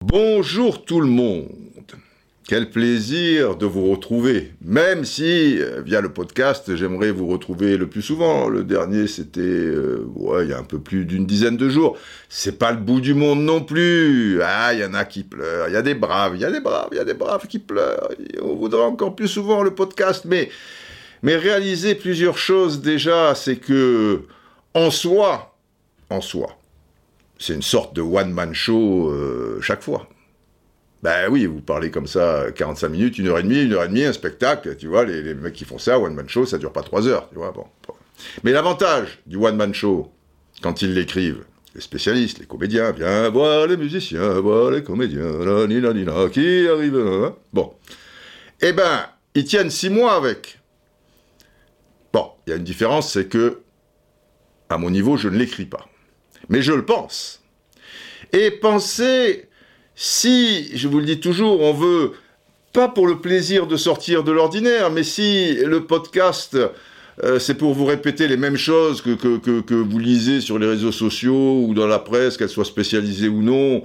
Bonjour tout le monde. Quel plaisir de vous retrouver. Même si, euh, via le podcast, j'aimerais vous retrouver le plus souvent. Le dernier, c'était, euh, il y a un peu plus d'une dizaine de jours. C'est pas le bout du monde non plus. Ah, il y en a qui pleurent. Il y a des braves, il y a des braves, il y a des braves qui pleurent. On voudrait encore plus souvent le podcast, mais, mais réaliser plusieurs choses déjà, c'est que, en soi, en soi, c'est une sorte de one-man show euh, chaque fois. Ben oui, vous parlez comme ça 45 minutes, une heure et demie, une heure et demie, un spectacle, tu vois, les, mecs qui font ça, one-man show, ça dure pas trois heures, tu vois, bon. Mais l'avantage du one-man show, quand ils l'écrivent, les spécialistes, les comédiens, viens voir les musiciens, voir les comédiens, la, ni, la, ni, la, qui arrive, hein, bon. Eh ben, ils tiennent six mois avec. Il y a une différence, c'est que, à mon niveau, je ne l'écris pas. Mais je le pense. Et pensez si, je vous le dis toujours, on veut, pas pour le plaisir de sortir de l'ordinaire, mais si le podcast, euh, c'est pour vous répéter les mêmes choses que, que, que, que, vous lisez sur les réseaux sociaux ou dans la presse, qu'elles soient spécialisées ou non,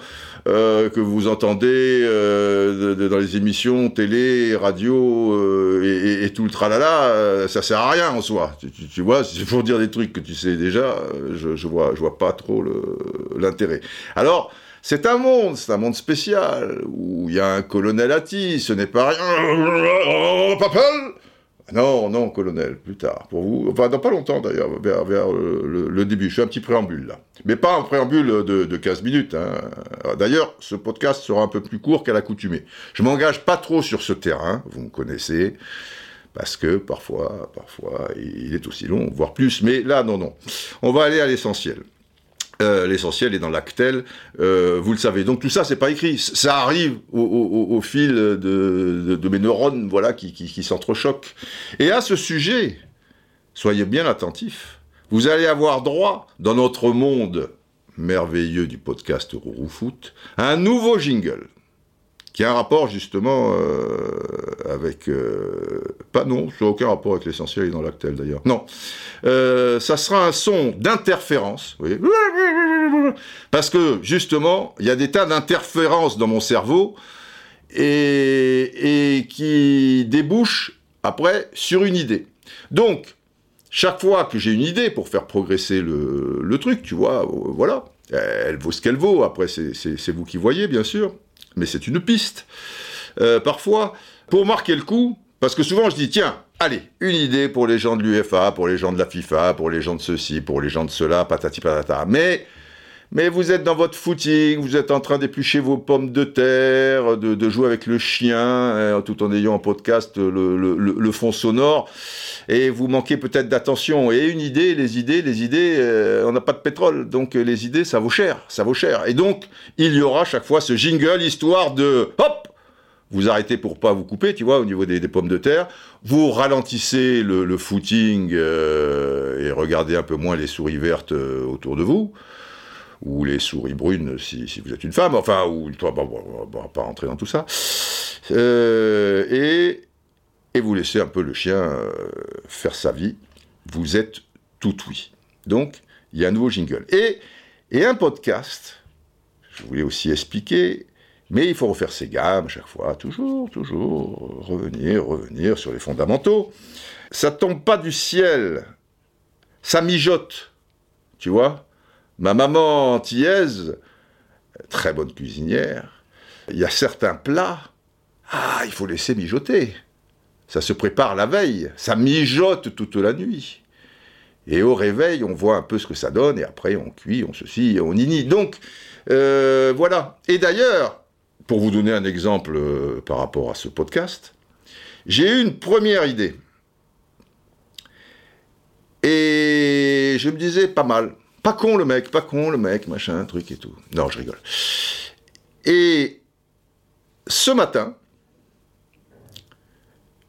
euh, que vous entendez euh, de, de, dans les émissions télé, radio euh, et, et, et, tout le tralala, ça sert à rien en soi. Tu, tu, tu vois, c'est pour dire des trucs que tu sais déjà, je, je vois, je vois pas trop l'intérêt. Alors, c'est un monde, c'est un monde spécial, où il y a un colonel Atti, ce n'est pas rien... Papel Non, non, colonel, plus tard, pour vous. Enfin, dans pas longtemps d'ailleurs, vers, vers le, le, début. Je fais un petit préambule là. Mais pas un préambule de, de 15 minutes. Hein. D'ailleurs, ce podcast sera un peu plus court qu'à l'accoutumée. Je m'engage pas trop sur ce terrain, vous me connaissez parce que parfois, parfois, il est aussi long, voire plus. Mais là, non, non. On va aller à l'essentiel. Euh, l'essentiel est dans l'actel, euh, vous le savez. Donc tout ça, c'est pas écrit. Ça arrive au, fil de, mes neurones, voilà, qui, s'entrechoquent. Et à ce sujet, soyez bien attentifs. Vous allez avoir droit, dans notre monde merveilleux du podcast Rourou Foot, à un nouveau jingle qui a un rapport justement euh, avec... Euh, pas non, ça n'a aucun rapport avec l'essentiel et dans l'actel d'ailleurs. Non, euh, ça sera un son d'interférence, parce que justement, il y a des tas d'interférences dans mon cerveau et, qui débouchent après sur une idée. Donc, chaque fois que j'ai une idée pour faire progresser le truc, tu vois, voilà, elle vaut ce qu'elle vaut, après c'est vous qui voyez bien sûr, mais c'est une piste. Euh, parfois, pour marquer le coup, parce que souvent je dis, tiens, allez, une idée pour les gens de l'UFA, pour les gens de la FIFA, pour les gens de ceci, pour les gens de cela, patati patata. Mais, mais vous êtes dans votre footing, vous êtes en train d'éplucher vos pommes de terre, de, jouer avec le chien, hein, tout en ayant en podcast le, le, fond sonore, et vous manquez peut-être d'attention. Et une idée, les idées, les idées, euh, on n'a pas de pétrole, donc euh, les idées, ça vaut cher, ça vaut cher. Et donc, il y aura chaque fois ce jingle, histoire de, hop, vous arrêtez pour pas vous couper, tu vois, au niveau des, des pommes de terre. Vous ralentissez le, footing euh, et regardez un peu moins les souris vertes autour de vous, ou les souris brunes si, vous êtes une femme, enfin, ou toi, bon, bon, on va pas rentrer dans tout ça. Euh, et, et vous laissez un peu le chien euh, faire sa vie. Vous êtes tout oui. Donc, il y a un nouveau jingle. Et, et un podcast, je voulais aussi expliquer, mais il faut refaire ses gammes chaque fois, toujours, toujours, revenir, revenir sur les fondamentaux. Ça tombe pas du ciel, ça mijote, tu vois? Ma maman antillaise, très bonne cuisinière, il y a certains plats, ah, il faut laisser mijoter. Ça se prépare la veille, ça mijote toute la nuit. Et au réveil, on voit un peu ce que ça donne, et après on cuit, on ceci, on nini. Donc, euh, voilà. Et d'ailleurs, pour vous donner un exemple euh, par rapport à ce podcast, j'ai eu une première idée. Et je me disais pas mal. Pas con le mec, pas con le mec, machin, truc et tout. Non, je rigole. Et ce matin,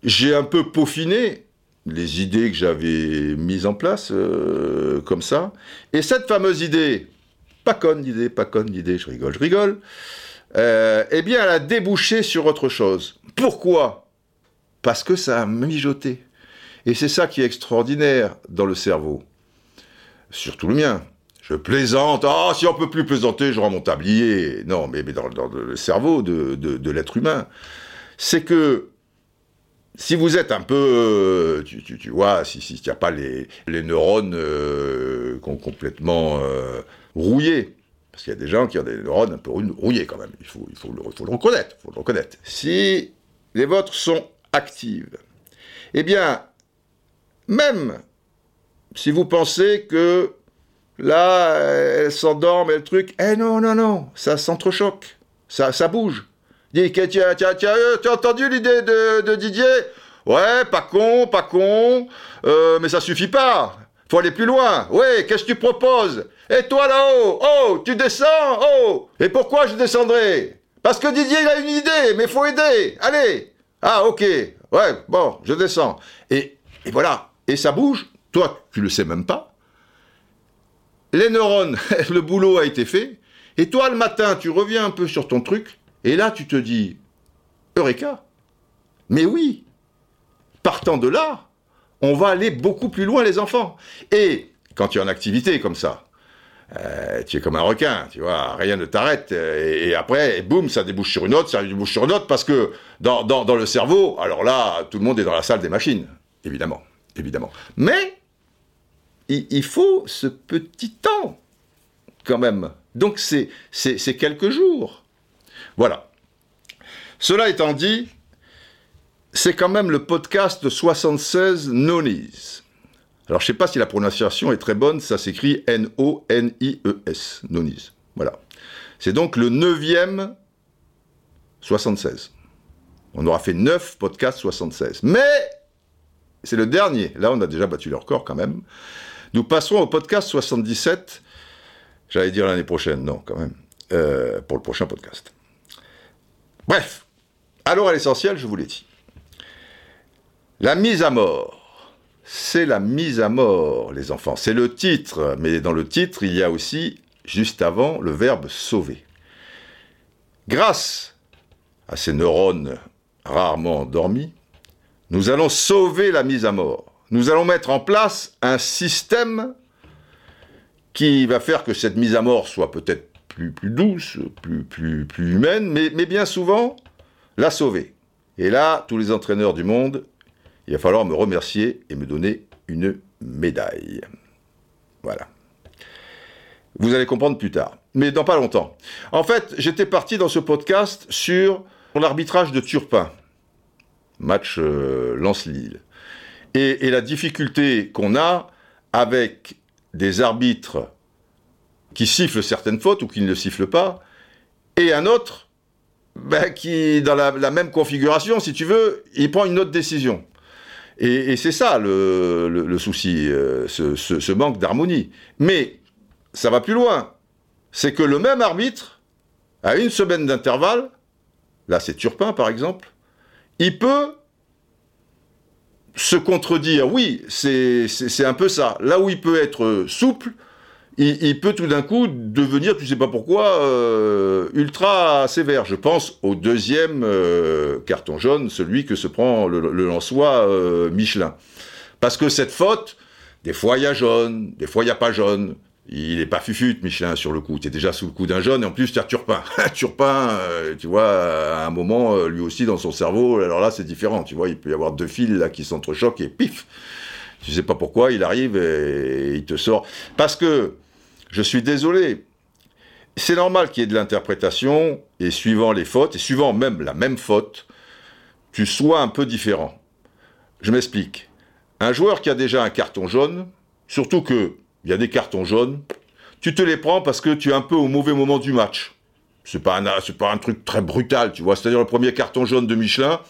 j'ai un peu peaufiné les idées que j'avais mises en place, euh, comme ça. Et cette fameuse idée, pas conne l'idée, pas conne l'idée, je rigole, je rigole, euh, eh bien, elle a débouché sur autre chose. Pourquoi? Parce que ça a mijoté. Et c'est ça qui est extraordinaire dans le cerveau. Surtout le mien. Je plaisante, ah, si on peut plus plaisanter, je rends mon tablier. Non, mais, dans, le cerveau de, l'être humain, c'est que si vous êtes un peu, euh, tu, vois, si n'y a pas les, neurones euh, complètement euh, rouillés, parce qu'il y a des gens qui ont des neurones un peu rouillés quand même, il faut, le, faut le reconnaître. Si les vôtres sont actives, eh bien, même si vous pensez que là, elle s'endorme et le truc, eh non, non, non, ça s'entrechoque, ça, ça bouge. Dis, tu as, tu, as, entendu l'idée de, Didier? Ouais, pas con, pas con, euh, mais ça suffit pas. Faut aller plus loin. Ouais, qu'est-ce que tu proposes? Et toi là-haut Oh, tu descends Oh Et pourquoi je descendrai? Parce que Didier, il a une idée, mais faut aider. Allez Ah, ok. Ouais, bon, je descends. Et, et voilà. Et ça bouge. Toi, tu le sais même pas. Les neurones, le boulot a été fait. Et toi, le matin, tu reviens un peu sur ton truc. Et là, tu te dis, Eureka Mais oui Partant de là, on va aller beaucoup plus loin, les enfants. Et quand tu es en activité comme ça, euh, tu es comme un requin, tu vois, rien ne t'arrête. Et, après, boum, ça débouche sur une autre, ça débouche sur une autre, parce que dans, dans, le cerveau, alors là, tout le monde est dans la salle des machines, évidemment, évidemment. Mais il, faut ce petit temps, quand même. Donc c'est quelques jours. Voilà. Cela étant dit, c'est quand même le podcast 76 Nonies. Alors je ne sais pas si la prononciation est très bonne, ça s'écrit N-O-N-I-E-S, Nonies. Voilà. C'est donc le neuvième 76. On aura fait 9 podcasts 76. Mais c'est le dernier. Là, on a déjà battu le record quand même. Nous passerons au podcast 77. J'allais dire l'année prochaine, non, quand même, euh, pour le prochain podcast. Bref, alors à l'essentiel, je vous l'ai dit. La mise à mort, c'est la mise à mort, les enfants. C'est le titre, mais dans le titre, il y a aussi, juste avant, le verbe sauver. Grâce à ces neurones rarement endormis, nous allons sauver la mise à mort. Nous allons mettre en place un système qui va faire que cette mise à mort soit peut-être plus, douce, plus, humaine, mais, mais bien souvent, la sauver. Et là, tous les entraîneurs du monde, il va falloir me remercier et me donner une médaille. Voilà. Vous allez comprendre plus tard, mais dans pas longtemps. En fait, j'étais parti dans ce podcast sur l'arbitrage de Turpin, match euh, Lance-Lille, et, et la difficulté qu'on a avec des arbitres qui siffle certaines fautes ou qui ne le siffle pas, et un autre ben, qui, dans la, même configuration, si tu veux, il prend une autre décision. Et, c'est ça le, souci, euh, ce, manque d'harmonie. Mais ça va plus loin. C'est que le même arbitre, à une semaine d'intervalle, là c'est Turpin par exemple, il peut se contredire. Oui, c'est un peu ça. Là où il peut être souple, il, peut tout d'un coup devenir, tu sais pas pourquoi, euh, ultra sévère. Je pense au deuxième euh, carton jaune, celui que se prend le, le Lançois euh, Michelin. Parce que cette faute, des fois il y a jaune, des fois il n'y a pas jaune. Il n'est pas fufute, Michelin, sur le coup. Tu es déjà sous le coup d'un jaune, et en plus, tu as Turpin. Turpin, tu vois, à un moment, lui aussi, dans son cerveau, alors là, c'est différent. Tu vois, il peut y avoir deux fils là qui s'entrechoquent, et pif Tu sais pas pourquoi, il arrive et il te sort. Parce que je suis désolé. C'est normal qu'il y ait de l'interprétation, et suivant les fautes, et suivant même la même faute, tu sois un peu différent. Je m'explique. Un joueur qui a déjà un carton jaune, surtout que il y a des cartons jaunes, tu te les prends parce que tu es un peu au mauvais moment du match. C'est pas un, pas un truc très brutal, tu vois. C'est-à-dire le premier carton jaune de Michelin,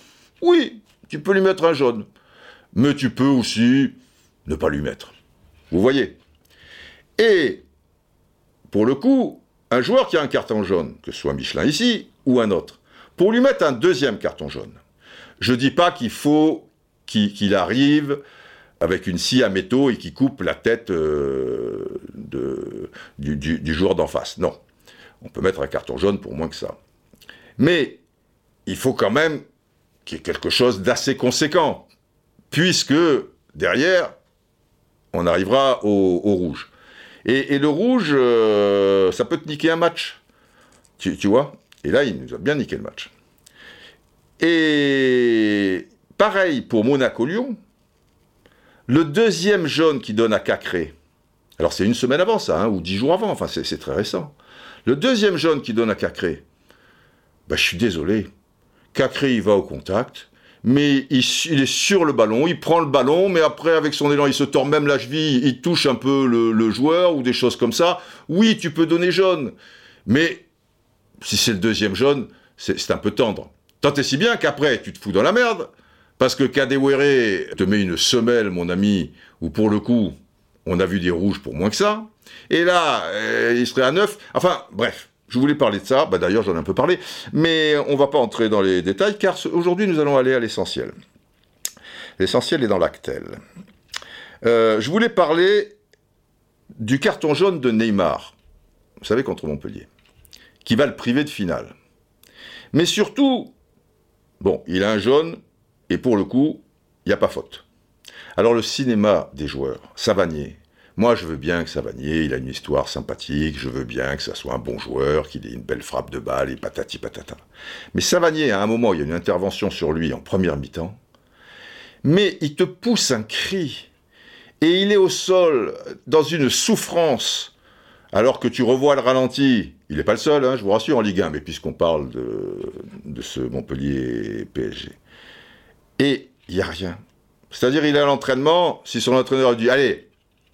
oui, tu peux lui mettre un jaune. Mais tu peux aussi ne pas lui mettre. Vous voyez? Et pour le coup, un joueur qui a un carton jaune, que ce soit Michelin ici ou un autre, pour lui mettre un deuxième carton jaune, je ne dis pas qu'il faut qu'il arrive avec une scie à métaux et qu'il coupe la tête euh, du, joueur d'en face. Non. On peut mettre un carton jaune pour moins que ça. Mais il faut quand même qu'il y ait quelque chose d'assez conséquent, puisque derrière, on arrivera au rouge. Et, le rouge, euh, ça peut te niquer un match. Tu, tu vois? Et là, il nous a bien niqué le match. Et pareil pour Monaco-Lyon. Le deuxième jaune qui donne à Cacré, alors c'est une semaine avant ça, hein, ou dix jours avant, enfin c'est très récent. Le deuxième jaune qui donne à Cacré, bah, je suis désolé. Cacré, il va au contact, mais il, est sur le ballon, il prend le ballon, mais après, avec son élan, il se tord même la cheville, il touche un peu le, joueur ou des choses comme ça. Oui, tu peux donner jaune, mais si c'est le deuxième jaune, c'est un peu tendre. Tant et si bien qu'après, tu te fous dans la merde, parce que Kadewere te met une semelle, mon ami, où pour le coup, on a vu des rouges pour moins que ça. Et là, euh, il serait à neuf. Enfin, bref. Je voulais parler de ça, bah d'ailleurs j'en ai un peu parlé, mais on ne va pas entrer dans les détails car aujourd'hui nous allons aller à l'essentiel. L'essentiel est dans l'actel. Euh, je voulais parler du carton jaune de Neymar, vous savez, contre Montpellier, qui va le priver de finale. Mais surtout, bon, il a un jaune, et pour le coup, il n'y a pas faute. Alors le cinéma des joueurs, Savanier, moi, je veux bien que Savanier, il a une histoire sympathique, je veux bien que ça soit un bon joueur, qu'il ait une belle frappe de balle et patati patata. Mais Savanier, à un moment, il y a une intervention sur lui en première mi-temps, mais il te pousse un cri, et il est au sol, dans une souffrance, alors que tu revois le ralenti. Il n'est pas le seul, hein, je vous rassure, en Ligue 1, mais puisqu'on parle de, de ce Montpellier PSG. Et il n'y a rien. C'est-à-dire, il est à l'entraînement, si son entraîneur dit, allez,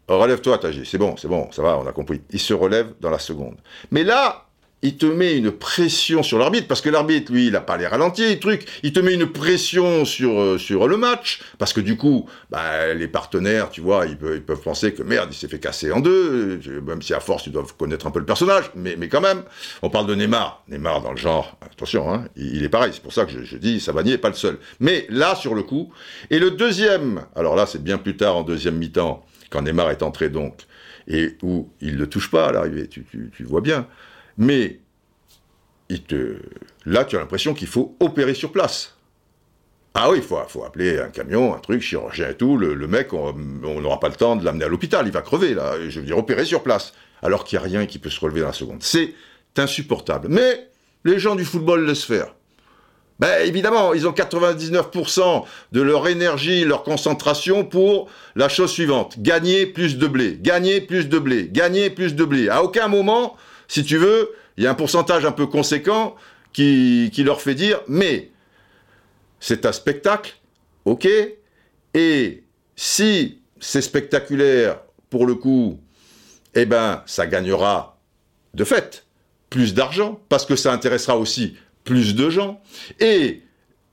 relève-toi, Taji, c'est bon, c'est bon, ça va, on a compris. Il se relève dans la seconde. Mais là, il te met une pression sur l'arbitre, parce que l'arbitre, lui, il n'a pas les ralentis, truc. Il te met une pression sur, euh, sur le match, parce que du coup, bah, les partenaires, tu vois, ils peuvent, penser que merde, il s'est fait casser en deux, même si à force, ils doivent connaître un peu le personnage, mais, mais quand même. On parle de Neymar. Neymar, dans le genre, attention, hein, il, est pareil, c'est pour ça que je, je dis, Savanier n'est pas le seul. Mais là, sur le coup, et le deuxième, alors là, c'est bien plus tard, en deuxième mi-temps, quand Neymar est entré donc, et où il ne touche pas à l'arrivée, tu, vois bien. Mais là, tu as l'impression qu'il faut opérer sur place. Ah oui, il faut, faut, appeler un camion, un truc, chirurgien et tout. Le, mec, on n'aura pas le temps de l'amener à l'hôpital, il va crever, là. Je veux dire, opérer sur place. Alors qu'il n'y a rien qui peut se relever dans la seconde. C'est insupportable. Mais les gens du football laissent faire. Ben évidemment, ils ont 99% de leur énergie, leur concentration pour la chose suivante gagner plus de blé, gagner plus de blé, gagner plus de blé. À aucun moment, si tu veux, il y a un pourcentage un peu conséquent qui, qui leur fait dire mais c'est un spectacle, ok, et si c'est spectaculaire pour le coup, eh ben ça gagnera de fait plus d'argent parce que ça intéressera aussi plus de gens. Et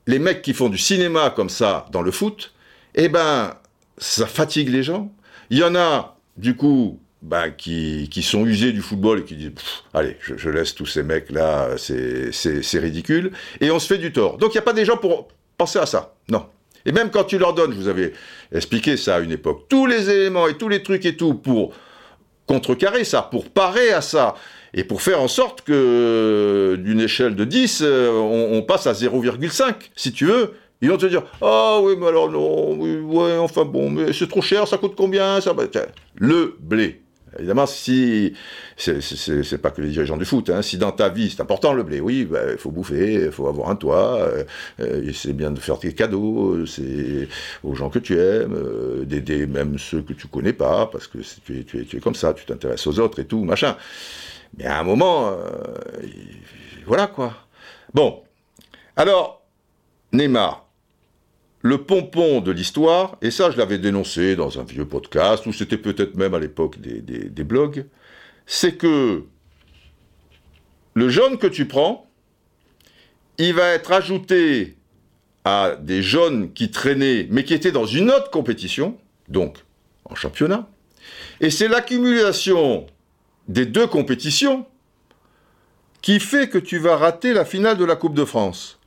les mecs qui font du cinéma comme ça dans le foot, eh ben, ça fatigue les gens. Il y en a, du coup, ben, qui, qui, sont usés du football et qui disent Allez, je, laisse tous ces mecs-là, c'est ridicule. Et on se fait du tort. Donc il n'y a pas des gens pour penser à ça. Non. Et même quand tu leur donnes, je vous avais expliqué ça à une époque, tous les éléments et tous les trucs et tout pour contrecarrer ça, pour parer à ça, et pour faire en sorte que d'une échelle de 10, euh, on, passe à 0,5, si tu veux. Ils vont te dire Ah oui, mais alors non, oui, ouais, enfin bon, mais c'est trop cher, ça coûte combien ça? Le blé. Évidemment, si c'est pas que les dirigeants du foot, hein, si dans ta vie c'est important le blé, oui, bah, il faut bouffer, il faut avoir un toit, euh, euh, c'est bien de faire tes cadeaux, c'est aux gens que tu aimes, d'aider même ceux que tu connais pas, parce que tu es, tu es, tu es comme ça, tu t'intéresses aux autres et tout, machin. Mais à un moment, euh, voilà quoi. Bon, alors, Neymar, le pompon de l'histoire, et ça je l'avais dénoncé dans un vieux podcast, ou c'était peut-être même à l'époque des, blogs, c'est que le jaune que tu prends, il va être ajouté à des jaunes qui traînaient, mais qui étaient dans une autre compétition, donc en championnat. Et c'est l'accumulation des deux compétitions qui fait que tu vas rater la finale de la Coupe de France.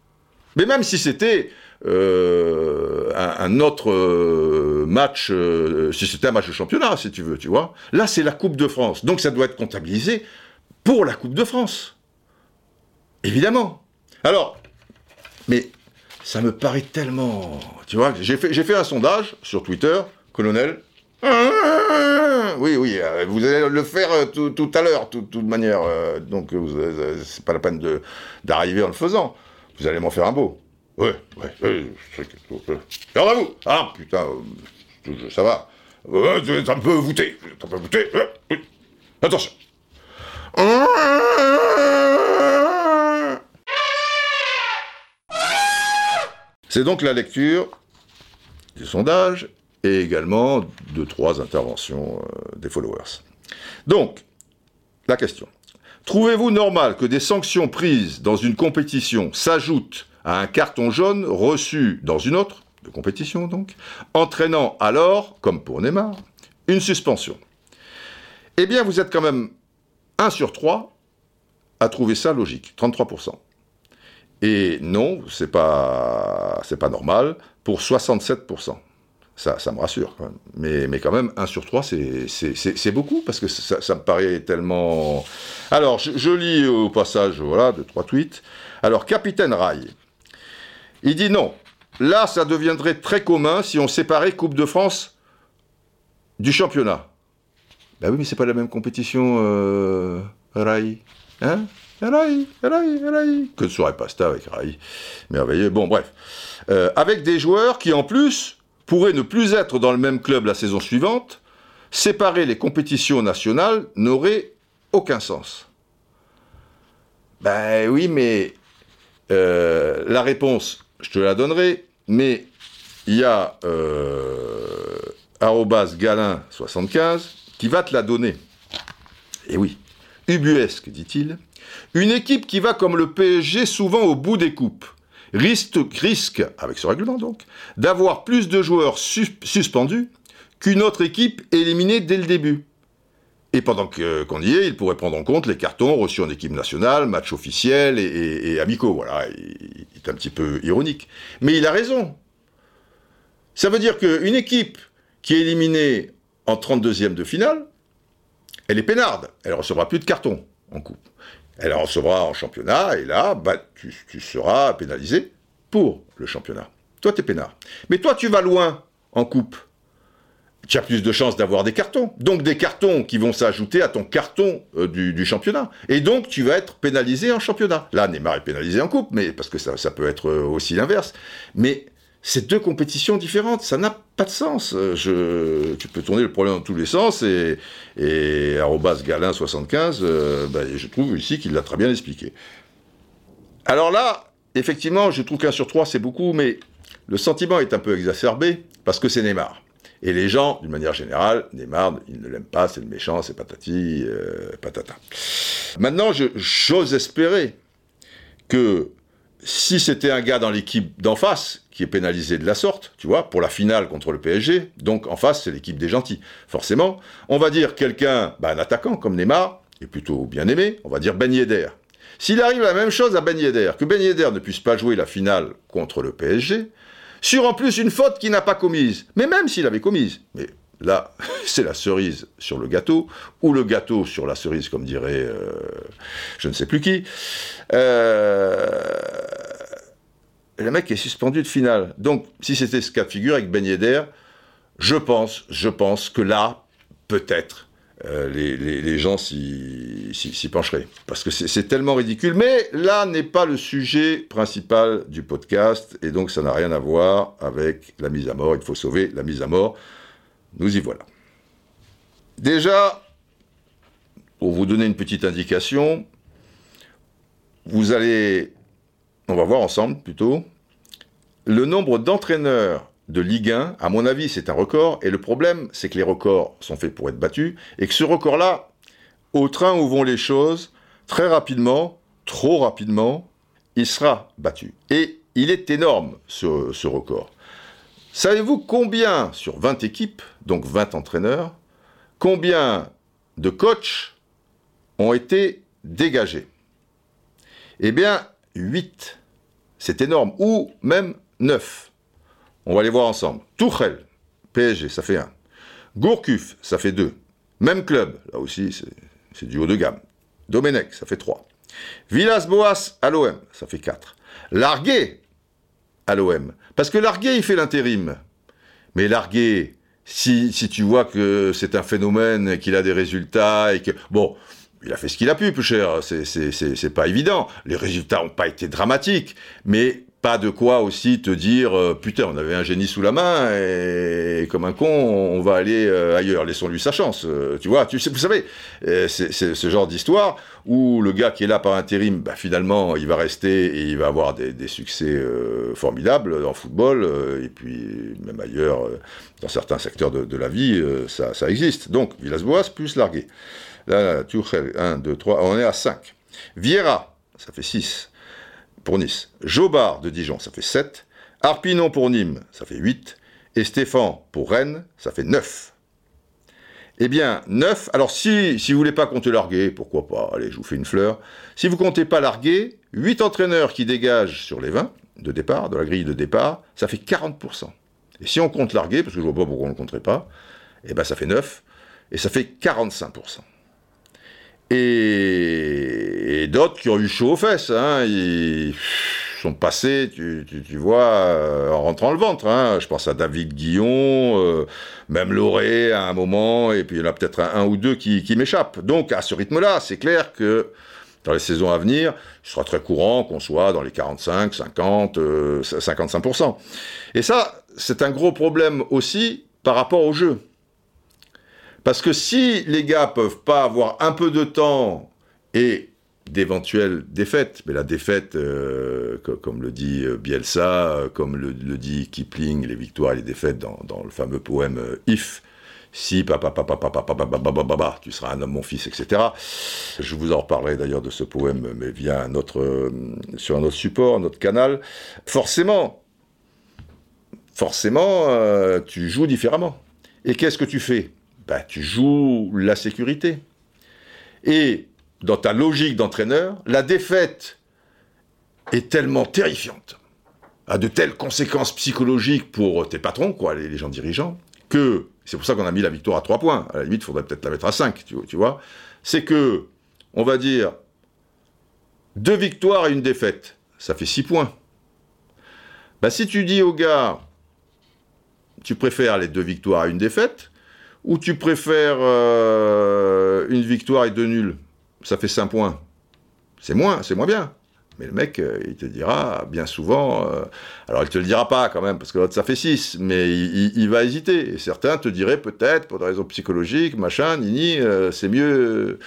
Mais même si c'était euh, un, autre euh, match, euh, si c'était un match de championnat, si tu veux, tu vois, là c'est la Coupe de France. Donc ça doit être comptabilisé pour la Coupe de France. Évidemment. Alors, mais ça me paraît tellement... Tu vois, j'ai fait, fait un sondage sur Twitter, colonel, Oui, oui, euh, vous allez le faire tout, tout à l'heure, de toute manière. donc, c'est pas la peine d'arriver en le faisant. Vous allez m'en faire un beau. Ouais, ouais, ouais. Garde à vous Ah, putain, euh, ça va. Ouais, c'est un peu voûté. c'est un peu voûté. ouais, oui. Attention. C'est donc la lecture du sondage et également de trois interventions euh, des followers. Donc, la question. Trouvez-vous normal que des sanctions prises dans une compétition s'ajoutent à un carton jaune reçu dans une autre, de compétition donc, entraînant alors, comme pour Neymar, une suspension Eh bien, vous êtes quand même 1 sur 3 à trouver ça logique, 33%. Et non, c'est pas, pas normal pour 67%. Ça, me rassure quand. Mais, quand même, 1 sur 3, c'est, beaucoup parce que ça, me paraît tellement. Alors, je, lis au passage, voilà, de trois tweets. Alors, Capitaine Rail, il dit non. Là, ça deviendrait très commun si on séparait Coupe de France du championnat. Ben oui, mais c'est pas la même compétition, euh, Rail. Hein Rai, Rai, Rai. Que ne serait pas ça avec Rai Merveilleux. Bon, bref. Euh, avec des joueurs qui, en plus, pourraient ne plus être dans le même club la saison suivante, séparer les compétitions nationales n'aurait aucun sens. Ben oui, mais euh, la réponse, je te la donnerai, mais il y a euh, arrobas galin75 qui va te la donner. Et oui, ubuesque, dit-il. Une équipe qui va comme le PSG souvent au bout des coupes risque, risque avec ce règlement donc, d'avoir plus de joueurs sus- suspendus qu'une autre équipe éliminée dès le début. Et pendant qu'on y est, il pourrait prendre en compte les cartons reçus en équipe nationale, matchs officiels et, amicaux. Voilà, il, est un petit peu ironique. Mais il a raison. Ça veut dire qu'une équipe qui est éliminée en 32e de finale, elle est peinarde. Elle recevra plus de cartons en coupe. Elle en recevra en championnat, et là, bah, tu, tu seras pénalisé pour le championnat. Toi, tu es peinard. Mais toi, tu vas loin en coupe. Tu as plus de chances d'avoir des cartons. Donc des cartons qui vont s'ajouter à ton carton euh, du, championnat. Et donc tu vas être pénalisé en championnat. Là, Neymar est pénalisé en coupe, mais parce que ça, peut être euh, aussi l'inverse. Mais c'est deux compétitions différentes, ça n'a pas de sens. Euh, Je, tu peux tourner le problème dans tous les sens et, et galin75, euh, ben, je trouve ici qu'il l'a très bien expliqué. Alors là, effectivement, je trouve qu'un sur trois c'est beaucoup, mais le sentiment est un peu exacerbé parce que c'est Neymar. Et les gens, d'une manière générale, Neymar, ils ne l'aiment pas, c'est le méchant, c'est patati, euh, patata. Maintenant, j'ose espérer que si c'était un gars dans l'équipe d'en face qui est pénalisé de la sorte, tu vois, pour la finale contre le PSG, donc en face c'est l'équipe des gentils. Forcément, on va dire quelqu'un, bah, un attaquant comme Neymar, est plutôt bien aimé, on va dire Ben Yedder. S'il arrive la même chose à Ben Yedder, que Ben Yedder ne puisse pas jouer la finale contre le PSG, sur en plus une faute qu'il n'a pas commise, mais même s'il avait commise, mais là, c'est la cerise sur le gâteau, ou le gâteau sur la cerise, comme dirait euh, je ne sais plus qui, euh, le mec est suspendu de finale. Donc, si c'était ce cas de figure avec Ben je pense, je pense que là, peut-être, euh, les, les- gens s'y pencheraient. Parce que c'est tellement ridicule. Mais là n'est pas le sujet principal du podcast, et donc ça n'a rien à voir avec la mise à mort. Il faut sauver la mise à mort. Nous y voilà. Déjà, pour vous donner une petite indication, vous allez, on va voir ensemble plutôt, le nombre d'entraîneurs de Ligue 1, à mon avis, c'est un record, et le problème, c'est que les records sont faits pour être battus, et que ce record-là, au train où vont les choses, très rapidement, trop rapidement, il sera battu. Et il est énorme, ce, ce record. Savez-vous combien, sur 20 équipes, donc 20 entraîneurs, combien de coachs ont été dégagés? Eh bien, 8. C'est énorme. Ou même 9. On va les voir ensemble. Tuchel, PSG, ça fait 1. Gourcuff, ça fait 2. Même club, là aussi, c'est- du haut de gamme. Domenech, ça fait 3. Villas-Boas à l'OM, ça fait 4. Larguet à l'OM. Parce que Larguet, il fait l'intérim. Mais Larguet, si, si tu vois que c'est un phénomène, qu'il a des résultats et que bon, il a fait ce qu'il a pu, plus cher. C'est pas évident. Les résultats n'ont pas été dramatiques, mais pas de quoi aussi te dire euh, putain on avait un génie sous la main et, comme un con on va aller euh, ailleurs. Laissons-lui sa chance euh, tu vois tu vous savez c'est ce genre d'histoire où le gars qui est là par intérim bah, finalement il va rester et il va avoir des, succès formidables le football et puis même ailleurs dans certains secteurs de, la vie ça, ça, existe. Donc Villas-Boas plus largué. Là, Tuchel 1 2 3 on est à 5 Vieira ça fait 6 pour Nice. Jobard de Dijon, ça fait 7. Arpinon pour Nîmes, ça fait 8. Et Stéphane pour Rennes, ça fait 9. Eh bien, 9. Alors, si, si vous voulez pas compter larguer, pourquoi pas? Allez, je vous fais une fleur. Si vous comptez pas larguer, 8 entraîneurs qui dégagent sur les 20 de départ, de la grille de départ, ça fait 40%. Et si on compte larguer, parce que je vois pas pourquoi on ne compterait pas, eh ben ça fait 9. Et ça fait 45% et, d'autres qui ont eu chaud aux fesses. Hein, ils sont passés, tu, vois, euh, en rentrant le ventre. Hein. Je pense à David Guillon, euh, même Loré à un moment, et puis il y en a peut-être un, ou deux qui, m'échappent. Donc à ce rythme-là, c'est clair que dans les saisons à venir, il sera très courant qu'on soit dans les 45, 50, 55%. Et ça, c'est un gros problème aussi par rapport au jeu. Parce que si les gars peuvent pas avoir un peu de temps et d'éventuelles défaites, mais la défaite, euh, comme le dit euh, Bielsa, euh, comme le, dit Kipling, les victoires et les défaites dans, le fameux poème If, si papa papa papa papa papa papa tu seras un homme mon fils etc je vous en reparlerai d'ailleurs de ce poème mais via notre sur un autre support notre canal forcément forcément tu joues différemment et qu'est-ce que tu fais bah, tu joues la sécurité. Et dans ta logique d'entraîneur, la défaite est tellement terrifiante, a de telles conséquences psychologiques pour tes patrons, quoi, les, gens dirigeants, que c'est pour ça qu'on a mis la victoire à 3 points. À la limite, il faudrait peut-être la mettre à 5, tu, vois. C'est que, on va dire, deux victoires et une défaite, ça fait 6 points. Bah, si tu dis au gars, tu préfères les deux victoires à une défaite, ou tu préfères euh, une victoire et deux nuls? Ça fait 5 points. C'est moins, c'est moins bien. Mais le mec, euh, il te dira bien souvent, euh, alors il te le dira pas quand même, parce que l'autre ça fait 6, mais il, va hésiter. Et certains te diraient peut-être, pour des raisons psychologiques, machin, nini, c'est mieux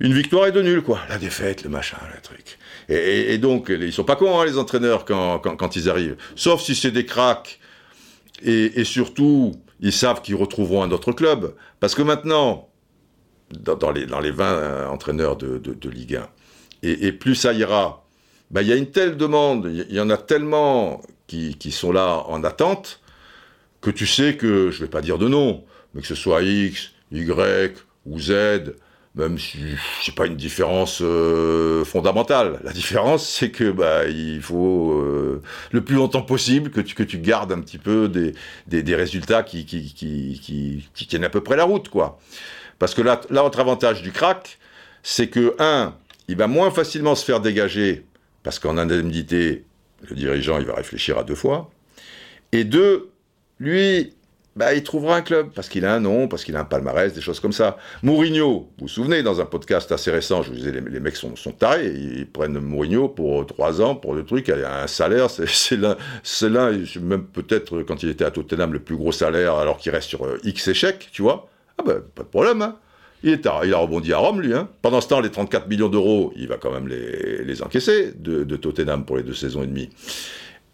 une victoire et deux nuls, quoi. La défaite, le machin, le truc. Et, donc, ils sont pas cons, hein, les entraîneurs, quand, ils arrivent. Sauf si c'est des cracks, et surtout ils savent qu'ils retrouveront un autre club. Parce que maintenant, dans, les, dans les 20 euh, entraîneurs de, Ligue 1, et, plus ça ira, bah, il y a une telle demande, il y, en a tellement qui, sont là en attente, que tu sais que, je ne vais pas dire de nom, mais que ce soit X, Y ou Z, même si c'est pas une différence euh, fondamentale. La différence, c'est que bah il faut euh, le plus longtemps possible que tu que tu gardes un petit peu des, des, résultats qui qui, qui qui, tiennent à peu près la route, quoi. Parce que là, l'autre avantage du crack, c'est que un, il va moins facilement se faire dégager parce qu'en indemnité, le dirigeant il va réfléchir à deux fois. Et deux, lui, bah, il trouvera un club, parce qu'il a un nom, parce qu'il a un palmarès, des choses comme ça. Mourinho, vous vous souvenez, dans un podcast assez récent, je vous disais, les, mecs sont, sont, tarés, ils prennent Mourinho pour trois ans, pour le truc, un salaire, c'est l'un, même peut-être quand il était à Tottenham, le plus gros salaire, alors qu'il reste sur euh, X échecs, tu vois. Ah ben, pas de problème, hein. Il, est a rebondi à Rome, lui. Hein. Pendant ce temps, les 34 millions d'euros, il va quand même les, les encaisser de, de Tottenham pour les deux saisons et demie.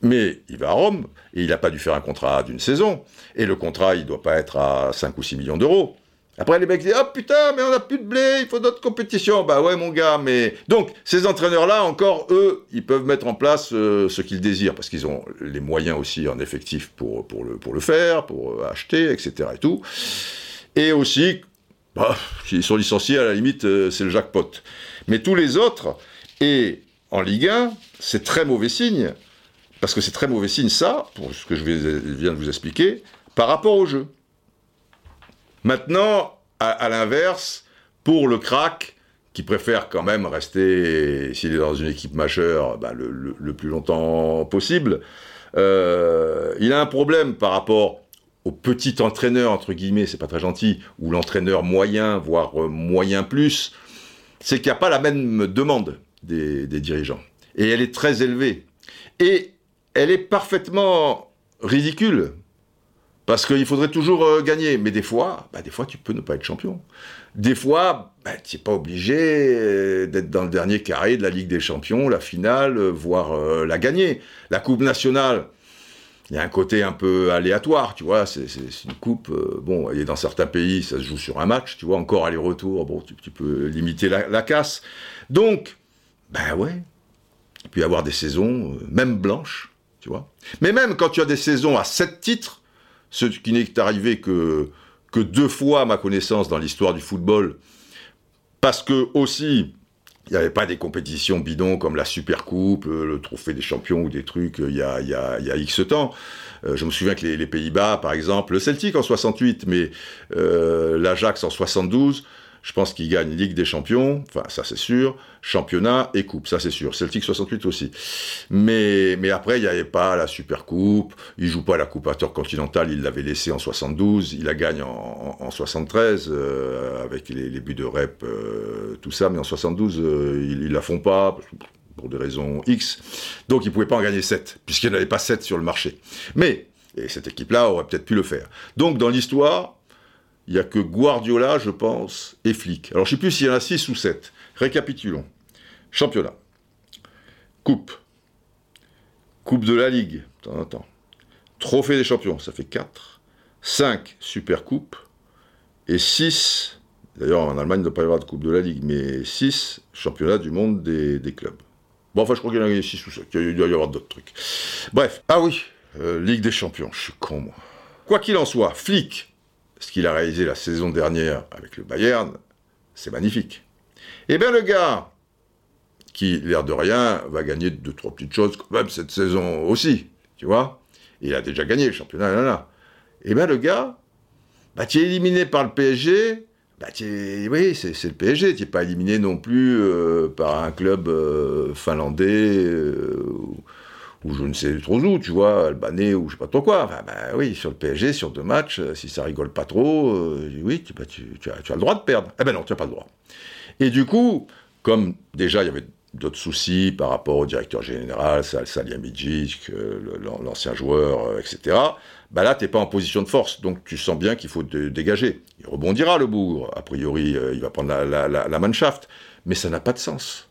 Mais il va à Rome, et il n'a pas dû faire un contrat d'une saison. Et le contrat, il ne doit pas être à 5 ou 6 millions d'euros. Après, les mecs disent Ah putain, mais on n'a plus de blé, il faut d'autres compétitions. Bah ouais, mon gars, mais. Donc, ces entraîneurs-là, encore, eux, ils peuvent mettre en place euh, ce qu'ils désirent, parce qu'ils ont les moyens aussi en effectif pour, pour, le, faire, pour euh, acheter, etc. Et tout. Et aussi, bah, sont licenciés, à la limite, euh, c'est le jackpot. Mais tous les autres, et en Ligue 1, c'est très mauvais signe parce que c'est très mauvais signe, ça, pour ce que je viens de vous expliquer, par rapport au jeu. Maintenant, à, l'inverse, pour le crack, qui préfère quand même rester, s'il est dans une équipe majeure, bah, le, plus longtemps possible, euh, il a un problème par rapport au petit entraîneur, entre guillemets, c'est pas très gentil, ou l'entraîneur moyen, voire moyen plus, c'est qu'il n'y a pas la même demande des, dirigeants. Et elle est très élevée. Et elle est parfaitement ridicule. Parce qu'il faudrait toujours euh, gagner. Mais des fois, bah, des fois, tu peux ne pas être champion. Des fois, bah, tu n'es pas obligé euh, d'être dans le dernier carré de la Ligue des Champions, la finale, voire la gagner. La Coupe nationale, il y a un côté un peu aléatoire, tu vois, c'est une coupe, euh, bon, et dans certains pays, ça se joue sur un match, tu vois, encore aller-retour, tu, peux limiter la, casse. Donc, ben ouais, il peut y avoir des saisons, euh, même blanches, Mais même quand tu as des saisons à sept titres, ce qui n'est arrivé que, deux fois, à ma connaissance, dans l'histoire du football, parce que aussi, il n'y avait pas des compétitions bidons comme la Super Coupe, euh, le Trophée des Champions ou des trucs euh, il y a, X temps. Euh, je me souviens que les Pays-Bas, par exemple, le Celtic en 68, mais l'Ajax en 72, je pense qu'il gagne Ligue des Champions, enfin ça c'est sûr, championnat et coupe, ça c'est sûr. Celtic 68 aussi. Mais, mais après, il n'y avait pas la Super Coupe, il joue pas la Coupe intercontinentale, il l'avait laissé en 72, il la gagne en, en, 73 euh, avec les, buts de rep, euh, tout ça, mais en 72, euh, ils, ne la font pas pour des raisons X. Donc il pouvait pas en gagner 7, puisqu'il n'y en avait pas 7 sur le marché. Mais, et cette équipe-là aurait peut-être pu le faire. Donc dans l'histoire, il n'y a que Guardiola, je pense, et Flick. Alors je ne sais plus s'il y en a 6 ou 7. Récapitulons. Championnat. Coupe. Coupe de la Ligue, de temps en temps. Trophée des champions, ça fait 4. 5 Super Coupe. Et 6, d'ailleurs en Allemagne il ne doit pas y avoir de Coupe de la Ligue, mais 6 Championnat du monde des, clubs. Bon, enfin je crois qu'il y en a 6 ou 7, il doit y avoir d'autres trucs. Bref, ah oui, euh, Ligue des champions, je suis con moi. Quoi qu'il en soit, Flick, ce qu'il a réalisé la saison dernière avec le Bayern, c'est magnifique. Eh bien, le gars, qui, l'air de rien, va gagner deux, trois petites choses même cette saison aussi, tu vois. Il a déjà gagné le championnat, là, là. Eh bien, le gars, bah, tu es éliminé par le PSG, bah, oui, c'est le PSG, tu n'es pas éliminé non plus euh, par un club euh, finlandais euh, ou je ne sais trop où, tu vois, Albanais ou je sais pas trop quoi. Ben oui, sur le PSG, sur deux matchs, euh, si ça rigole pas trop, euh, oui, tu, tu, as, le droit de perdre. Eh ben non, tu n'as pas le droit. Et du coup, comme déjà il y avait d'autres soucis par rapport au directeur général, Salihamidzic, euh, l'ancien joueur, etc., ben là, tu n'es pas en position de force, donc tu sens bien qu'il faut te dégager. Il rebondira le bourg, a priori, il va prendre la, la, la mannschaft, mais ça n'a pas de sens.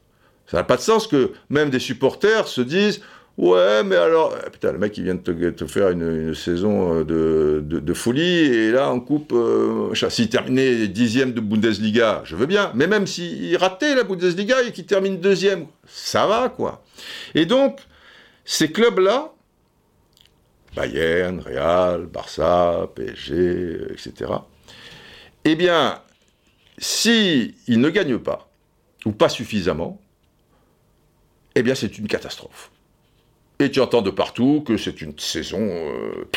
Ça n'a pas de sens que même des supporters se disent Ouais, mais alors, euh, putain, le mec, il vient de te, faire une, saison euh, de, folie, et là, on coupe. Euh, s'il terminait dixième de Bundesliga, je veux bien, mais même s'il ratait la Bundesliga et qu'il termine deuxième, ça va, quoi. Et donc, ces clubs-là, Bayern, Real, Barça, PSG, etc., eh bien, s'ils ne gagnent pas, ou pas suffisamment, eh bien, c'est une catastrophe. Et tu entends de partout que c'est une saison, euh,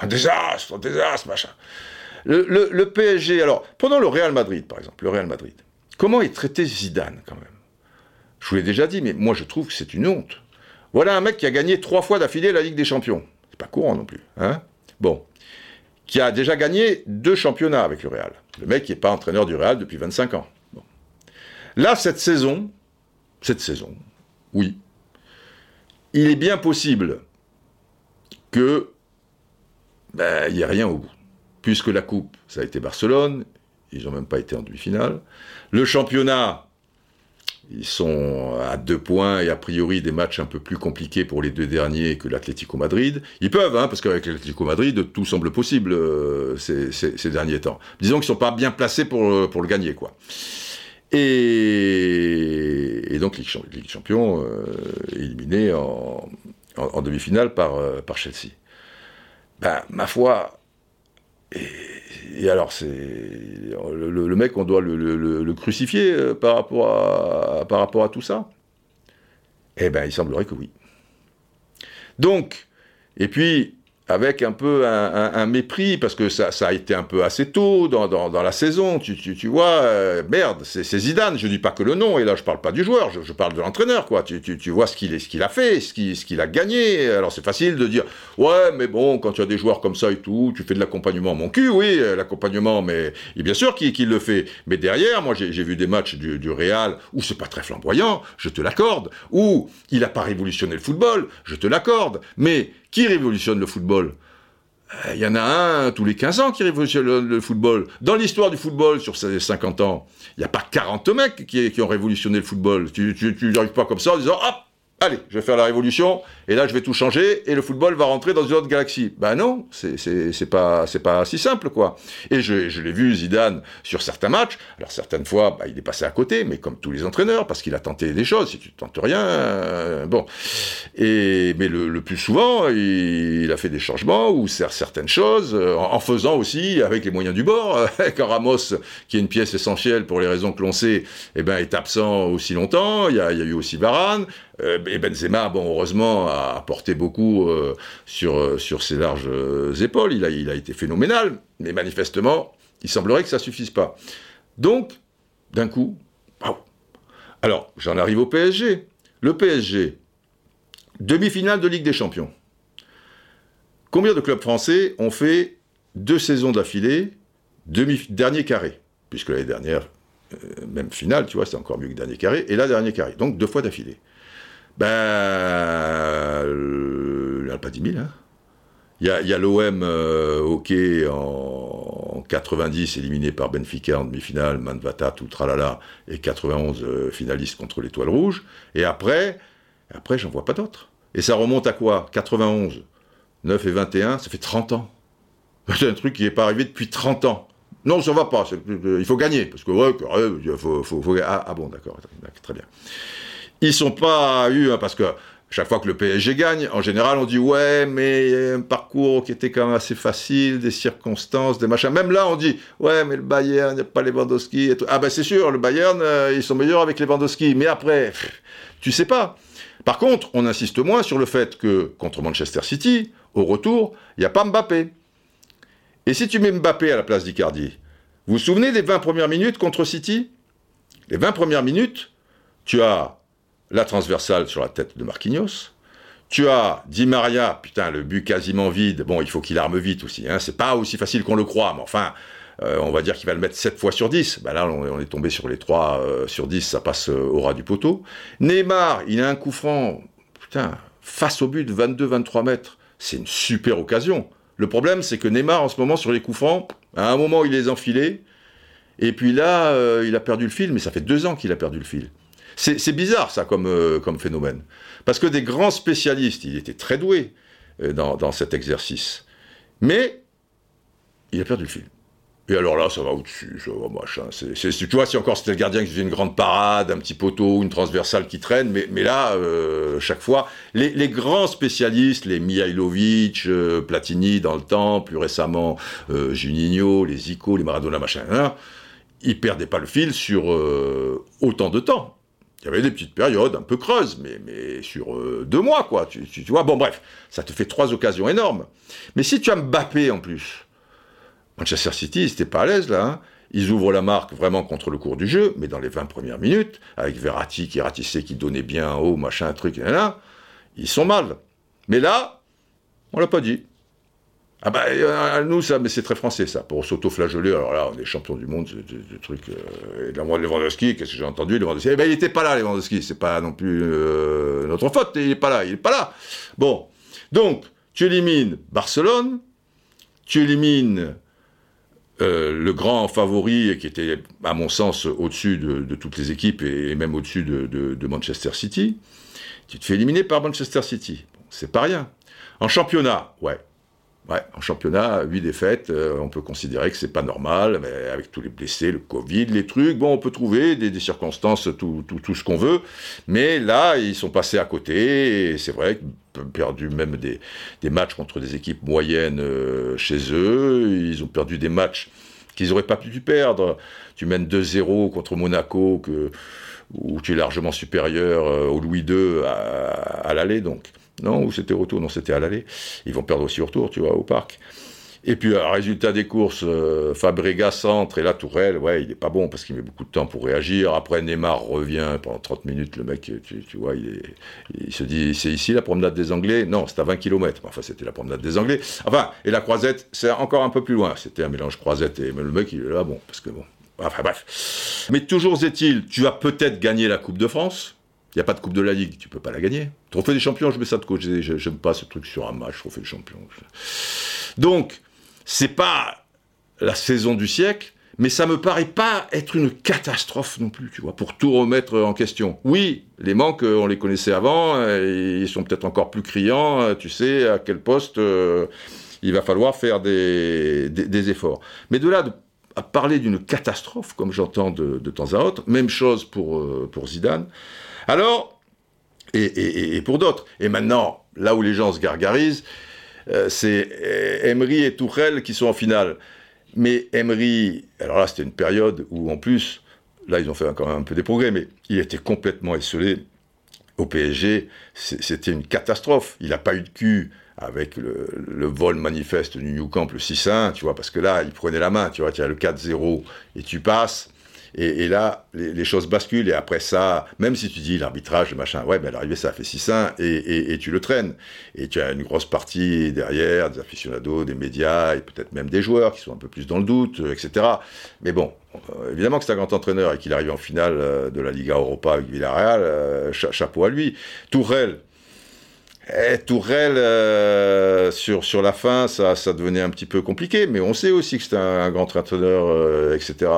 un désastre, un désastre, machin. Le, PSG, alors, prenons le Real Madrid, par exemple, le Real Madrid. Comment est traité Zidane, quand même? Je vous l'ai déjà dit, mais moi je trouve que c'est une honte. Voilà un mec qui a gagné trois fois d'affilée la Ligue des Champions. C'est pas courant non plus, hein? Bon. Qui a déjà gagné deux championnats avec le Real. Le mec qui n'est pas entraîneur du Real depuis 25 ans. Là, cette saison, cette saison, oui, il est bien possible que ben, il n'y ait rien au bout. Puisque la coupe, ça a été Barcelone, ils n'ont même pas été en demi-finale. Le championnat, ils sont à deux points et a priori des matchs un peu plus compliqués pour les deux derniers que l'Atlético Madrid. Ils peuvent, hein, parce qu'avec l'Atlético Madrid, tout semble possible euh, ces, derniers temps. Disons qu'ils ne sont pas bien placés pour, euh, pour le gagner, quoi. Et, donc Ligue, Champion euh, éliminé en, demi-finale par, euh, par Chelsea. Ben, ma foi, et, alors c'est le, mec, on doit le, crucifier euh, par, rapport à, par rapport à tout ça? Eh ben, il semblerait que oui. Donc, et puis, avec un peu un, mépris, parce que ça, a été un peu assez tôt dans, dans, la saison, tu, tu, vois, euh, merde, c'est Zidane, je dis pas que le nom, et là je parle pas du joueur, je, parle de l'entraîneur, quoi, tu, tu, vois ce qu'il a fait, ce qu'il ce qu'il a gagné, alors c'est facile de dire, ouais, mais bon, quand tu as des joueurs comme ça et tout, tu fais de l'accompagnement, mon cul, oui, euh, l'accompagnement, mais et bien sûr qu'il le fait, mais derrière, moi j'ai vu des matchs du, du Real où c'est pas très flamboyant, je te l'accorde, où il a pas révolutionné le football, je te l'accorde, mais qui révolutionne le football? Il euh, y en a un tous les 15 ans qui révolutionne le, football. Dans l'histoire du football, sur ces 50 ans, il n'y a pas 40 mecs qui, qui, ont révolutionné le football. Tu n'arrives pas comme ça en disant « Hop, allez, je vais faire la révolution, et là je vais tout changer, et le football va rentrer dans une autre galaxie. Ben non, c'est pas, pas si simple, quoi. Et je, l'ai vu, Zidane, sur certains matchs, alors certaines fois, bah, il est passé à côté, mais comme tous les entraîneurs, parce qu'il a tenté des choses, si tu tentes rien, euh, bon. Et, mais le, plus souvent, il, a fait des changements, ou certaines choses, euh, en, faisant aussi avec les moyens du bord, quand Ramos, qui est une pièce essentielle pour les raisons que l'on sait, eh ben, est absent aussi longtemps, il y a, il y a eu aussi Varane, euh, et Benzema, bon, heureusement, a apporté beaucoup euh, sur, euh, sur ses larges épaules. Il a, a été phénoménal, mais manifestement, il semblerait que ça suffise pas. Donc, d'un coup, Alors, j'en arrive au PSG. Le PSG, demi-finale de Ligue des Champions. Combien de clubs français ont fait deux saisons d'affilée, dernier carré? Puisque l'année dernière, même finale, tu vois, c'est encore mieux que dernier carré, et là, dernier carré. Donc, deux fois d'affilée. Ben, il n'y en a pas 10 000. Hein. Il y a, l'OM euh, hockey en, 90 éliminé par Benfica en demi-finale, Manvata, tout tralala, et 91 euh, finaliste contre l'Étoile Rouge. Et après, après j'en vois pas d'autres. Et ça remonte à quoi? 91, 9 et 21, ça fait 30 ans. C'est un truc qui n'est pas arrivé depuis 30 ans. Non, ça va pas. Il faut gagner. Parce que, ouais, faut, ah, ah, bon, d'accord, très bien ils sont pas eu, hein, parce que chaque fois que le PSG gagne, en général, on dit ouais, mais un parcours qui était quand même assez facile, des circonstances, des machins. Même là, on dit ouais, mais le Bayern, il n'y a pas Lewandowski et tout. Ah ben c'est sûr, le Bayern, euh, ils sont meilleurs avec Lewandowski. Mais après, tu sais pas. Par contre, on insiste moins sur le fait que contre Manchester City, au retour, il n'y a pas Mbappé. Et si tu mets Mbappé à la place d'Icardi, vous vous souvenez des 20 premières minutes contre City? Les 20 premières minutes, tu as la transversale sur la tête de Marquinhos. Tu as Di Maria, putain, le but quasiment vide. Bon, il faut qu'il arme vite aussi. Hein. C'est pas aussi facile qu'on le croit, mais enfin, euh, on va dire qu'il va le mettre 7 fois sur 10. Ben là, on, est tombé sur les 3 euh, sur 10, ça passe euh, au ras du poteau. Neymar, il a un coup franc, putain, face au but, 22-23 mètres. C'est une super occasion. Le problème, c'est que Neymar, en ce moment, sur les coups francs, à un moment, il les enfilé. Et puis là, il a perdu le fil, mais ça fait deux ans qu'il a perdu le fil. C'est bizarre, ça, comme, euh, comme phénomène. Parce que des grands spécialistes, il était très doué euh, dans, cet exercice. Mais il a perdu le fil. Et alors là, ça va au-dessus, ça va machin. tu vois, si encore c'était le gardien qui faisait une grande parade, un petit poteau, une transversale qui traîne, mais, là, euh, chaque fois, les, grands spécialistes, les Mihailovic, Platini dans le temps, plus récemment Juninho, les Zico, les Maradona, machin, hein, ils perdaient pas le fil sur autant de temps. Il y avait des petites périodes un peu creuses, mais, mais sur euh, deux mois, quoi. Tu, vois, bon, bref, ça te fait trois occasions énormes. Mais si tu as Mbappé en plus, Manchester City, ils n'étaient pas à l'aise là. Hein. Ils ouvrent la marque vraiment contre le cours du jeu, mais dans les 20 premières minutes, avec Verratti qui ratissait, qui donnait bien haut, machin, truc, là, là, ils sont mal. Mais là, on l'a pas dit. Ah bah euh, nous ça mais c'est très français ça. Pour s'auto-flageller alors là on est champion du monde de, trucs euh, et de la Lewandowski qu'est-ce que j'ai entendu Lewandowski? Eh ben il était pas là Lewandowski. C'est pas non plus euh, notre faute il est pas là il est pas là. Bon. Donc tu élimines Barcelone tu élimines le grand favori qui était à mon sens au-dessus de, toutes les équipes et, même au-dessus de, Manchester City. Tu te fais éliminer par Manchester City. C'est pas rien. En championnat ouais En championnat, 8 défaites, euh, on peut considérer que c'est pas normal, mais avec tous les blessés, le Covid, les trucs, bon, on peut trouver des, circonstances, tout, ce qu'on veut, mais là, ils sont passés à côté, et c'est vrai qu'ils ont perdu même des, matchs contre des équipes moyennes euh, chez eux, ils ont perdu des matchs qu'ils n'auraient pas pu perdre. Tu mènes 2-0 contre Monaco, où tu es largement supérieur euh, au Louis II à, à l'aller, donc. Non, ou c'était retour Non, c'était à l'aller. Ils vont perdre aussi au retour, tu vois, au parc. Et puis, euh, résultat des courses, euh, Fabregas centre, et là, Tourelle, ouais, il n'est pas bon parce qu'il met beaucoup de temps pour réagir. Après, Neymar revient pendant 30 minutes, le mec, tu, vois, il, il, se dit, c'est ici la promenade des Anglais? Non, c'est à 20 km. Enfin, c'était la promenade des Anglais. Enfin, et la croisette, c'est encore un peu plus loin. C'était un mélange croisette et le mec, il est là, bon, parce que bon. Enfin, bref. Mais toujours est-il, tu as peut-être gagné la Coupe de France. Il n'y a pas de Coupe de la Ligue, tu peux pas la gagner. Trophée des champions, je mets ça de côté. J'aime pas ce truc sur un match, trophée des champions. Donc, c'est pas la saison du siècle, mais ça me paraît pas être une catastrophe non plus, tu vois, pour tout remettre en question. Oui, les manques, on les connaissait avant, ils sont peut-être encore plus criants, tu sais à quel poste euh, il va falloir faire des, efforts. Mais de là à parler d'une catastrophe, comme j'entends de, temps à autre, même chose pour, euh, pour Zidane. Alors, et pour d'autres. Et maintenant, là où les gens se gargarisent, euh, c'est euh, Emery et Tourelle qui sont en finale. Mais Emery, alors là, c'était une période où, en plus, là, ils ont fait quand même un peu des progrès, mais il était complètement esselé. Au PSG, c'était une catastrophe. Il n'a pas eu de cul avec le, vol manifeste du New Camp, le 6-1, tu vois, parce que là, il prenait la main, tu vois, tu as le 4-0 et tu passes. Et, là, les, choses basculent. Et après ça, même si tu dis l'arbitrage, machin, ouais, ben l'arrivée, ça a fait 6-1 et, et, tu le traînes. Et tu as une grosse partie derrière, des aficionados, des médias et peut-être même des joueurs qui sont un peu plus dans le doute, euh, etc. Mais bon, euh, évidemment que c'est un grand entraîneur et qu'il arrive en finale euh, de la Liga Europa avec Villarreal, chapeau à lui. Tourelle, eh, Tourelle, sur, sur la fin, ça, ça devenait un petit peu compliqué, mais on sait aussi que c'est un, grand entraîneur, etc.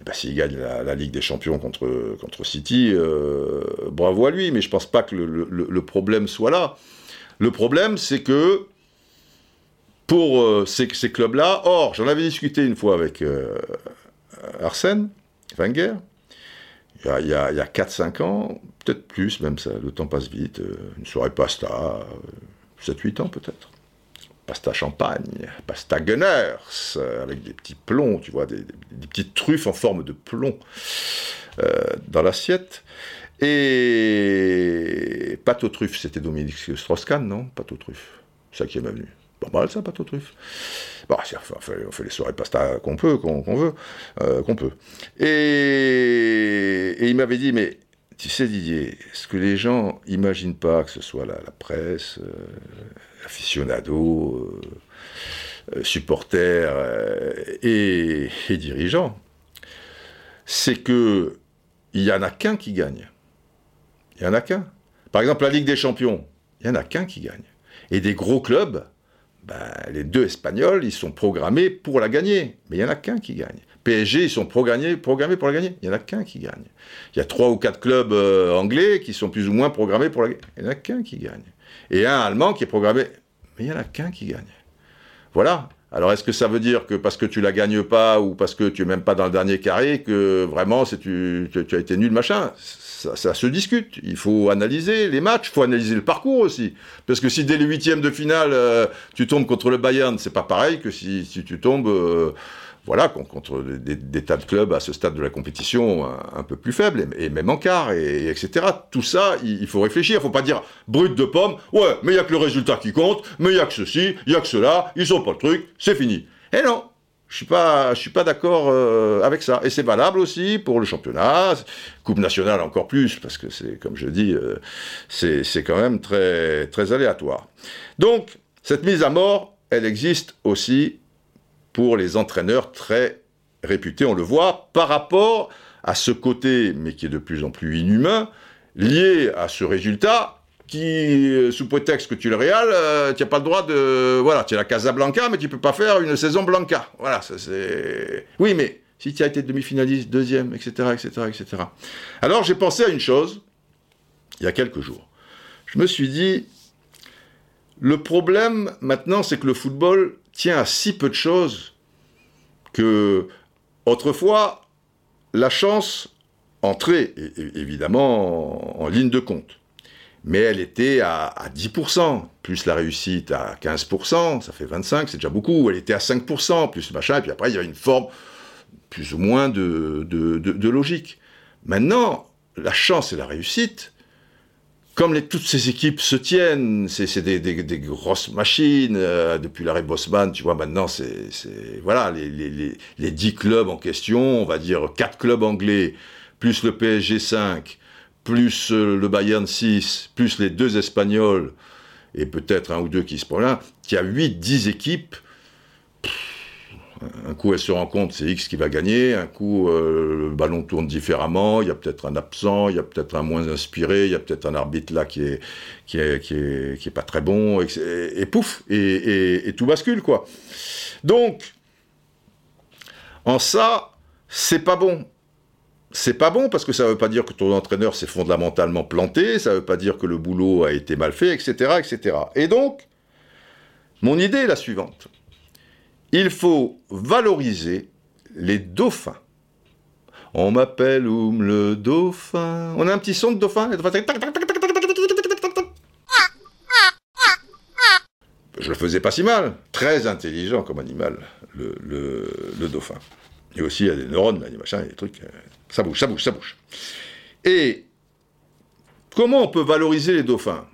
Eh ben, s'il gagne la, Ligue des Champions contre, contre City, euh, bravo à lui, mais je pense pas que le, problème soit là. Le problème, c'est que pour euh, ces, clubs-là, or, j'en avais discuté une fois avec euh, Arsène Wenger, il y a, a, 4-5 ans, peut-être plus, même ça, le temps passe vite, une soirée pasta, 7-8 ans peut-être pasta champagne, pasta Gunners, euh, avec des petits plombs, tu vois, des, petites truffes en forme de plomb euh, dans l'assiette. Et pâte aux truffes, c'était Dominique Strauss-Kahn, non? Pâte aux truffes, ça qui est venu. Pas mal ça, pâte aux truffes. Bon, on fait, on fait les soirées pasta qu'on peut, qu'on veut, euh, qu'on peut. Et, il m'avait dit, mais tu sais Didier, ce que les gens imaginent pas, que ce soit la, presse, aficionados, euh, euh, supporters euh, et, dirigeants, c'est que il y en a qu'un qui gagne. Il y en a qu'un. Par exemple, la Ligue des Champions, il y en a qu'un qui gagne. Et des gros clubs, ben, les deux Espagnols, ils sont programmés pour la gagner, mais il y en a qu'un qui gagne. PSG, ils sont programmés, programmés pour la gagner. Il n'y en a qu'un qui gagne. Il y a trois ou quatre clubs anglais qui sont plus ou moins programmés pour la gagner. Il n'y en a qu'un qui gagne et un allemand qui est programmé. Mais il n'y en a qu'un qui gagne. Voilà. Alors est-ce que ça veut dire que parce que tu la gagnes pas ou parce que tu es même pas dans le dernier carré que vraiment c'est tu, as été nul machin? Ça, se discute. Il faut analyser les matchs, il faut analyser le parcours aussi. Parce que si dès les huitièmes de finale euh, tu tombes contre le Bayern, c'est pas pareil que si, si tu tombes euh, voilà, contre des, tas de clubs à ce stade de la compétition un, peu plus faibles, et, même en quart, et, etc. Tout ça, il, faut réfléchir. Il faut pas dire brut de pomme, ouais, mais il n'y a que le résultat qui compte, mais il n'y a que ceci, il n'y a que cela, ils sont pas le truc, c'est fini. Et non, je suis pas, suis pas d'accord euh, avec ça. Et c'est valable aussi pour le championnat, coupe nationale encore plus, parce que c'est, comme je dis, euh, c'est quand même très, très aléatoire. Donc, cette mise à mort, elle existe aussi pour les entraîneurs très réputés, on le voit, par rapport à ce côté, mais qui est de plus en plus inhumain, lié à ce résultat qui, euh, sous prétexte que tu le Real, euh, tu n'as pas le droit de... Voilà, tu es la Casablanca, mais tu peux pas faire une saison Blanca. Voilà, ça c'est... Oui, mais si tu as été demi-finaliste, deuxième, etc., etc., etc. Alors j'ai pensé à une chose, il y a quelques jours. Je me suis dit, le problème maintenant, c'est que le football tient à si peu de choses que autrefois, la chance entrait évidemment en, ligne de compte. Mais elle était à, 10%, plus la réussite à 15%, ça fait 25, c'est déjà beaucoup. Elle était à 5%, plus machin, et puis après il y a une forme plus ou moins de, de logique. Maintenant, la chance et la réussite, comme toutes ces équipes se tiennent, c'est des, des, grosses machines. Euh, depuis l'arrêt Bosman, tu vois, maintenant, c'est voilà les, 10 clubs en question, on va dire 4 clubs anglais, plus le PSG 5, plus euh, le Bayern 6, plus les deux Espagnols, et peut-être un ou deux qui se prennent là, qui a 8-10 équipes un coup, elle se rend compte, c'est X qui va gagner. Un coup, euh, le ballon tourne différemment. Il y a peut-être un absent, il y a peut-être un moins inspiré, il y a peut-être un arbitre là qui est, qui est, qui est, pas très bon. Et, pouf, et, et, tout bascule, quoi. Donc, en ça, c'est pas bon. C'est pas bon parce que ça veut pas dire que ton entraîneur s'est fondamentalement planté, ça veut pas dire que le boulot a été mal fait, etc., etc. Et donc, mon idée est la suivante il faut valoriser les dauphins. On m'appelle Oum le dauphin. On a un petit son de dauphin Je le faisais pas si mal. Très intelligent comme animal, le, dauphin. Il y a des neurones, des machins, des trucs. Euh, ça bouge, ça bouge, ça bouge. Et comment on peut valoriser les dauphins?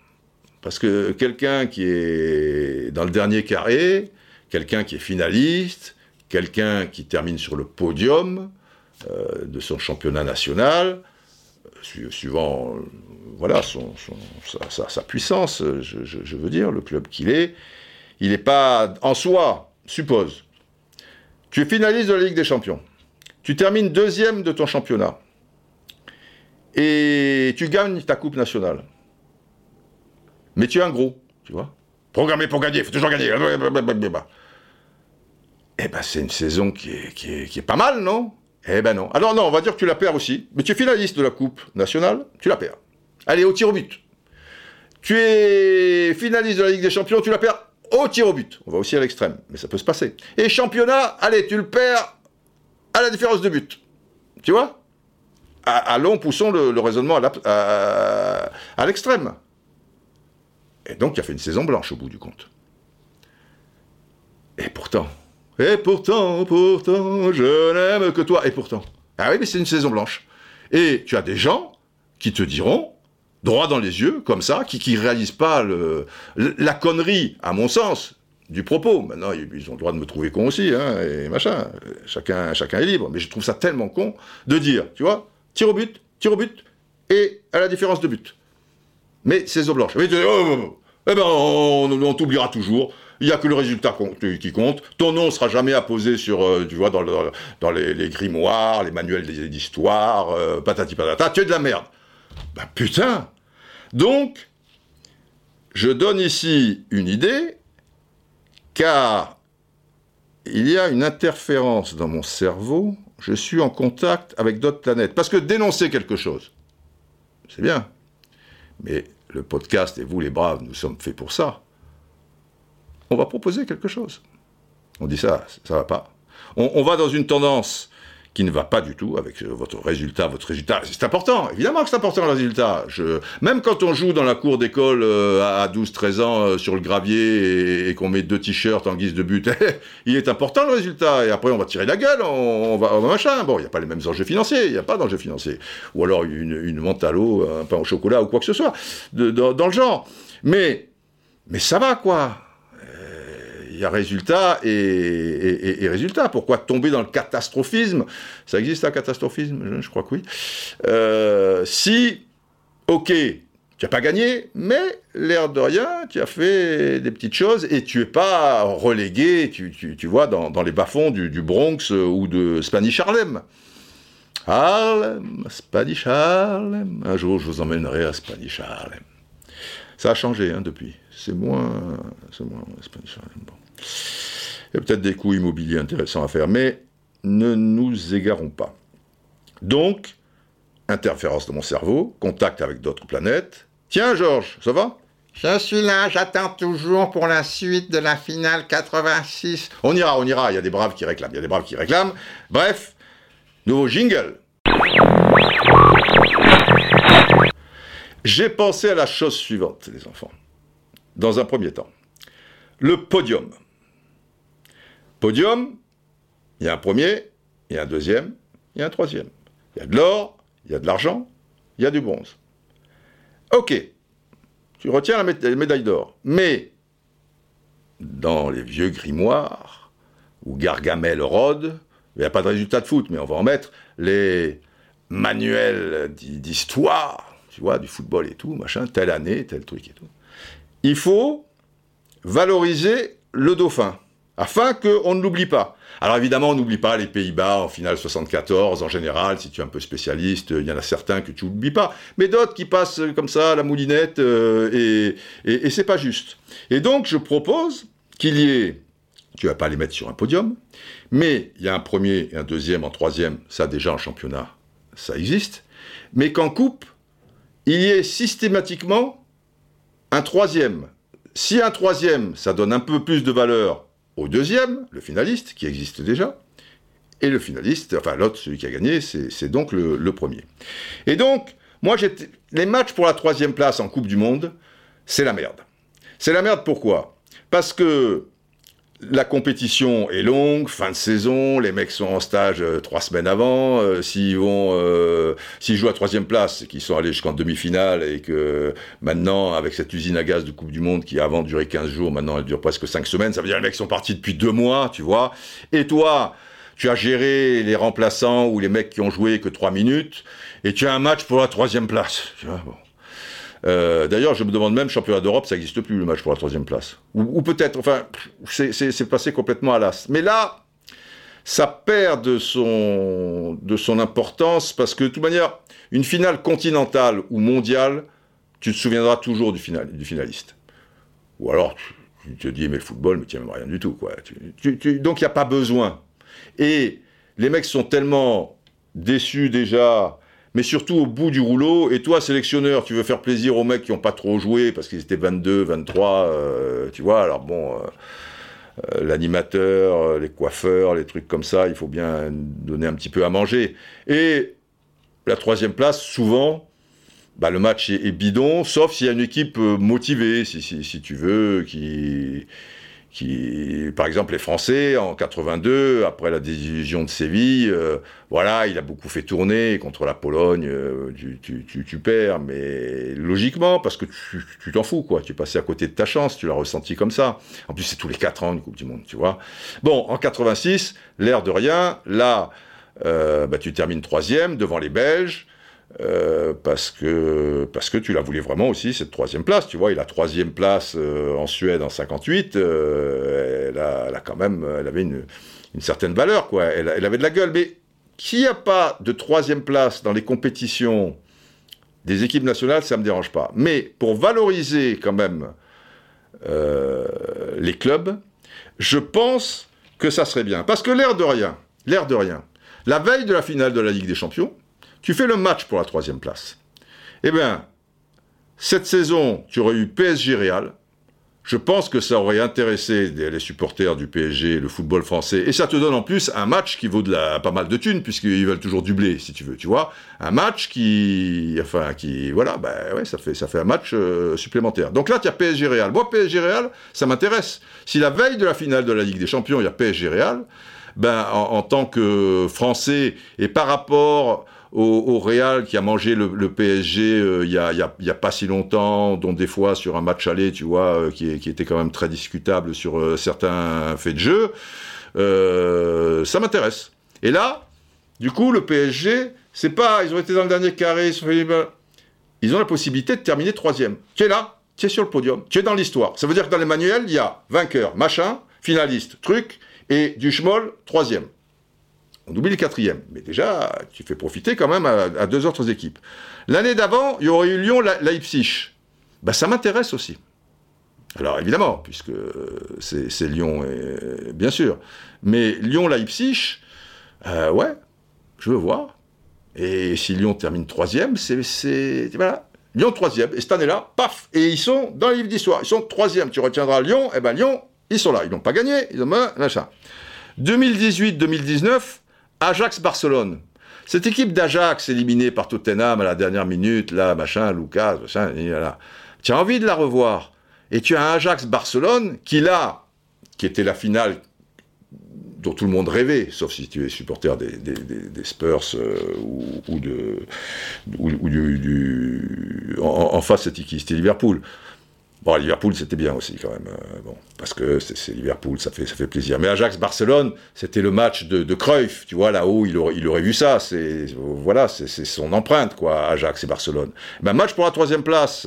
Parce que quelqu'un qui est dans le dernier carré, quelqu'un qui est finaliste, quelqu'un qui termine sur le podium euh, de son championnat national, suivant voilà, son, sa, puissance, je, veux dire, le club qu'il est, il n'est pas en soi, suppose, tu es finaliste de la Ligue des Champions, tu termines deuxième de ton championnat, et tu gagnes ta Coupe nationale. Mais tu es un gros, tu vois. Programmé pour gagner, il faut toujours gagner. Eh ben, c'est une saison qui est, qui, est, pas mal, non? Eh ben non. Alors non, on va dire que tu la perds aussi. Mais tu es finaliste de la Coupe nationale, tu la perds. Allez, au tir au but. Tu es finaliste de la Ligue des Champions, tu la perds au tir au but. On va aussi à l'extrême, mais ça peut se passer. Et championnat, allez, tu le perds à la différence de but. Tu vois? Allons, poussons le, raisonnement à l'extrême. Et donc, il a fait une saison blanche au bout du compte. Et pourtant, et pourtant, pourtant, je n'aime que toi. Et pourtant. Ah oui, mais c'est une saison blanche. Et tu as des gens qui te diront, droit dans les yeux, comme ça, qui ne réalisent pas la connerie, à mon sens, du propos. Maintenant, ils ont le droit de me trouver con aussi, hein, et machin. Chacun, chacun est libre. Mais je trouve ça tellement con de dire, tu vois, tire au but, tire au but, et à la différence de but. Mais c'est blanche. Mais, oh, oh, oh, eh ben, on, t'oubliera toujours. Il n'y a que le résultat qui compte. Ton nom ne sera jamais apposé sur, euh, tu vois, dans, les, grimoires, les manuels d'histoire, euh, patati patata. Tu es de la merde. Ben putain Donc, je donne ici une idée, car il y a une interférence dans mon cerveau. Je suis en contact avec d'autres planètes. Parce que dénoncer quelque chose, c'est bien. Mais le podcast et vous les braves, nous sommes faits pour ça. On va proposer quelque chose. On dit ça, ça va pas. On, va dans une tendance qui ne va pas du tout avec votre résultat, votre résultat. C'est important, évidemment que c'est important le résultat. Même quand on joue dans la cour d'école euh, à 12-13 ans euh, sur le gravier et, qu'on met deux t-shirts en guise de but, il est important le résultat. Et après on va tirer la gueule, on, va, machin. Bon, il n'y a pas les mêmes enjeux financiers, il n'y a pas d'enjeux financiers. Ou alors une, une l'eau, un pain au chocolat ou quoi que ce soit, dans le genre. Mais, mais ça va quoi il y a résultat et, résultat. Pourquoi tomber dans le catastrophisme? Ça existe un catastrophisme? Je crois que oui. Euh, si, ok, tu n'as pas gagné, mais l'air de rien, tu as fait des petites choses et tu es pas relégué, tu, vois, dans, les bas-fonds du, Bronx ou de Spanish Harlem. Harlem, Spanish Harlem. Un jour, je vous emmènerai à Spanish Harlem. Ça a changé hein, depuis. C'est moins, c'est moins Spanish Harlem. Bon. Il y a peut-être des coûts immobiliers intéressants à faire, mais ne nous égarons pas. Donc, interférence de mon cerveau, contact avec d'autres planètes. Tiens, Georges, ça va? Je suis là, j'attends toujours pour la suite de la finale 86. On ira, on ira, il y a des braves qui réclament, il y a des braves qui réclament. Bref, nouveau jingle. J'ai pensé à la chose suivante, les enfants. Dans un premier temps, le podium. Podium, il y a un premier, il y a un deuxième, il y a un troisième. Il y a de l'or, il y a de l'argent, il y a du bronze. Ok, tu retiens la médaille d'or. Mais, dans les vieux grimoires, où Gargamel rôde, il n'y a pas de résultat de foot, mais on va en mettre les manuels d'histoire, tu vois, du football et tout, machin, telle année, tel truc et tout. Il faut valoriser le dauphin, afin qu'on ne l'oublie pas. Alors évidemment, on n'oublie pas les Pays-Bas en finale 74, en général, si tu es un peu spécialiste, il y en a certains que tu n'oublies pas, mais d'autres qui passent comme ça à la moulinette, euh, et, et, et c'est pas juste. Et donc, je propose qu'il y ait, tu vas pas les mettre sur un podium, mais il y a un premier, un deuxième, un troisième, ça déjà en championnat, ça existe, mais qu'en coupe, il y ait systématiquement un troisième. Si un troisième, ça donne un peu plus de valeur au deuxième, le finaliste, qui existe déjà, et le finaliste, enfin l'autre, celui qui a gagné, c'est donc le, premier. Et donc, moi, les matchs pour la troisième place en Coupe du Monde, c'est la merde. C'est la merde pourquoi? Parce que la compétition est longue, fin de saison, les mecs sont en stage euh, trois semaines avant. Euh, s'ils vont, euh, s'ils jouent à troisième place, qu'ils sont allés jusqu'en demi-finale et que maintenant, avec cette usine à gaz de Coupe du Monde qui avant durait 15 jours, maintenant elle dure presque 5 semaines, ça veut dire que les mecs sont partis depuis deux mois, tu vois. Et toi, tu as géré les remplaçants ou les mecs qui ont joué que trois minutes et tu as un match pour la troisième place. Tu vois, bon. Euh, d'ailleurs, je me demande même, championnat d'Europe, ça n'existe plus le match pour la troisième place. Ou, peut-être, enfin, c'est passé complètement à l'as. Mais là, ça perd de son, de son importance parce que de toute manière, une finale continentale ou mondiale, tu te souviendras toujours du, final, du finaliste. Ou alors, tu, te dis, mais le football, mais tu n'aimes rien du tout. Quoi. donc, il n'y a pas besoin. Et les mecs sont tellement déçus déjà mais surtout au bout du rouleau. Et toi, sélectionneur, tu veux faire plaisir aux mecs qui n'ont pas trop joué parce qu'ils étaient 22, 23, euh, tu vois. Alors bon, euh, euh, l'animateur, les coiffeurs, les trucs comme ça, il faut bien donner un petit peu à manger. Et la troisième place, souvent, bah, le match est, bidon, sauf s'il y a une équipe motivée, si, si tu veux, qui qui, par exemple, les Français, en 82, après la désillusion de Séville, euh, voilà, il a beaucoup fait tourner contre la Pologne, euh, tu, perds, mais logiquement, parce que tu t'en fous, quoi. Tu passais à côté de ta chance, tu l'as ressenti comme ça. En plus, c'est tous les 4 ans une Coupe du Monde, tu vois. Bon, en 86, l'air de rien, là, euh, bah, tu termines troisième devant les Belges. Euh, parce que parce que tu la voulais vraiment aussi cette troisième place tu vois. Il a troisième place euh, en Suède en 58 euh, elle, a, quand même elle avait une, une certaine valeur quoi. Elle, elle, avait de la gueule. Mais qu'il n'y a pas de troisième place dans les compétitions des équipes nationales ça me dérange pas. Mais pour valoriser quand même les clubs je pense que ça serait bien. Parce que l'air de rien l'air de rien la veille de la finale de la Ligue des Champions tu fais le match pour la troisième place. Eh bien, cette saison, tu aurais eu PSG Real. Je pense que ça aurait intéressé les supporters du PSG, le football français, et ça te donne en plus un match qui vaut pas mal de thunes, puisqu'ils veulent toujours dubler, si tu veux, tu vois. Un match qui, enfin, qui, voilà, ben ça fait, ça fait un match euh, supplémentaire. Donc là, tu as PSG Real. Moi, PSG Real, ça m'intéresse. Si la veille de la finale de la Ligue des Champions, il y a PSG Real, ben, en tant que Français, et par rapport au, Real qui a mangé le, PSG euh, il y, a, pas si longtemps, dont des fois sur un match aller, tu vois, euh, qui, était quand même très discutable sur euh, certains faits de jeu, ça m'intéresse. Et là, du coup, le PSG, c'est pas, ils ont été dans le dernier carré, ils ont la possibilité de terminer troisième. Tu es là, tu es sur le podium, tu es dans l'histoire. Ça veut dire que dans les manuels, il y a vainqueur, machin, finaliste, truc, et du schmoll, troisième. On oublie le quatrième. Mais déjà, tu fais profiter quand même à, deux autres équipes. L'année d'avant, il y aurait eu Lyon-Leipzig. Ben, ça m'intéresse aussi. Alors évidemment, puisque c'est Lyon, bien sûr. Mais Lyon-Leipzig, euh, ouais, je veux voir. Et si Lyon termine troisième, c'est... Voilà. Lyon troisième. Et cette année-là, paf Et ils sont dans les livres d'histoire. Ils sont troisième. Tu retiendras Lyon. Eh ben Lyon, ils sont là. Ils n'ont pas gagné. Ils ont machin. 2018-2019, Ajax-Barcelone. Cette équipe d'Ajax éliminée par Tottenham à la dernière minute, là, machin, Lucas, machin, là. Tu as envie de la revoir. Et tu as Ajax-Barcelone qui, là, qui était la finale dont tout le monde rêvait, sauf si tu es supporter des, Spurs ou, de, ou, du, en, face C'était Liverpool. Bon, Liverpool, c'était bien aussi quand même. Euh, bon, parce que c'est Liverpool, ça fait, plaisir. Mais Ajax-Barcelone, c'était le match de, de, Cruyff, tu vois, là-haut, il aurait, il aurait vu ça. C'est voilà, c'est son empreinte, quoi, Ajax et Barcelone. Ben, match pour la troisième place.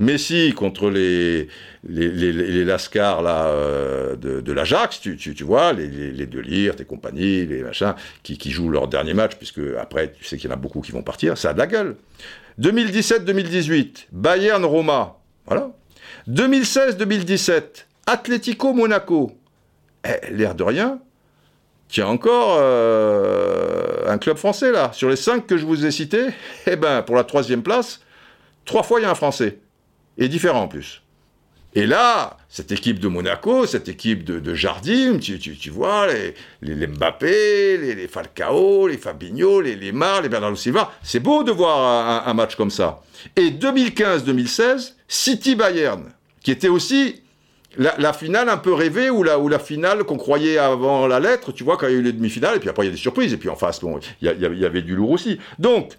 Messi contre les, les, Lascars euh, de, l'Ajax, tu, tu, vois, les, les, De Ligt et compagnie, les machins, qui, qui jouent leur dernier match, puisque après, tu sais qu'il y en a beaucoup qui vont partir, ça a de la gueule. 2017-2018, Bayern-Roma, voilà. 2016-2017, Atlético Monaco. Eh, l'air de rien, tiens encore euh, un club français là. Sur les cinq que je vous ai cités, eh ben pour la troisième place, trois fois il y a un français. Et différent en plus. Et là, cette équipe de Monaco, cette équipe de, Jardim, tu, vois, les, Mbappé, les, Falcao, les Fabinho, les, les Mar, les Bernardo Silva, c'est beau de voir un, match comme ça. Et 2015-2016, City-Bayern, qui était aussi la, finale un peu rêvée, ou la, ou la finale qu'on croyait avant la lettre, tu vois, quand il y a eu les demi-finales, et puis après il y a des surprises, et puis en face, bon, il y, avait du lourd aussi. Donc,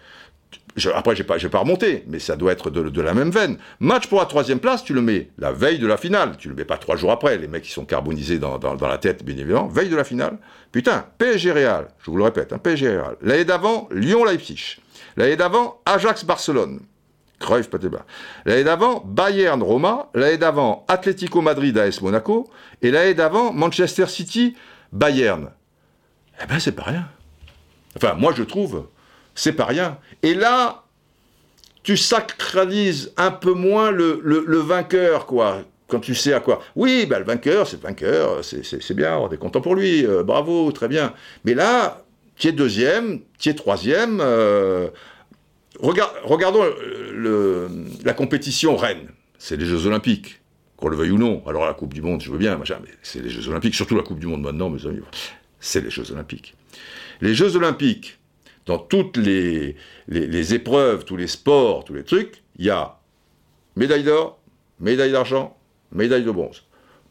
après, j'ai pas, pas remonté, mais ça doit être de, la même veine. Match pour la troisième place, tu le mets la veille de la finale. Tu le mets pas trois jours après. Les mecs, qui sont carbonisés dans, la tête, bien évidemment. Veille de la finale. Putain, PSG Real. Je vous le répète, hein, PSG Real. L'année d'avant, Lyon-Leipzig. L'année d'avant, Ajax-Barcelone. Cruyff, bas. L'année d'avant, Bayern-Roma. L'année d'avant, Atlético Madrid, AS Monaco. Et l'année d'avant, Manchester City-Bayern. Eh ben, c'est pas rien. Enfin, moi, je trouve c'est pas rien. Et là, tu sacralises un peu moins le, vainqueur, quoi. Quand tu sais à quoi. Oui, bah, le vainqueur, c'est le vainqueur, c'est bien, on est content pour lui, euh, bravo, très bien. Mais là, tu es deuxième, tu es troisième. Euh, regardons la compétition reine. C'est les Jeux Olympiques, qu'on le veuille ou non. Alors la Coupe du Monde, je veux bien, machin, mais c'est les Jeux Olympiques, surtout la Coupe du Monde maintenant, mes amis. C'est les Jeux Olympiques. Les Jeux Olympiques, dans toutes les, les, épreuves, tous les sports, tous les trucs, il y a médaille d'or, médaille d'argent, médaille de bronze.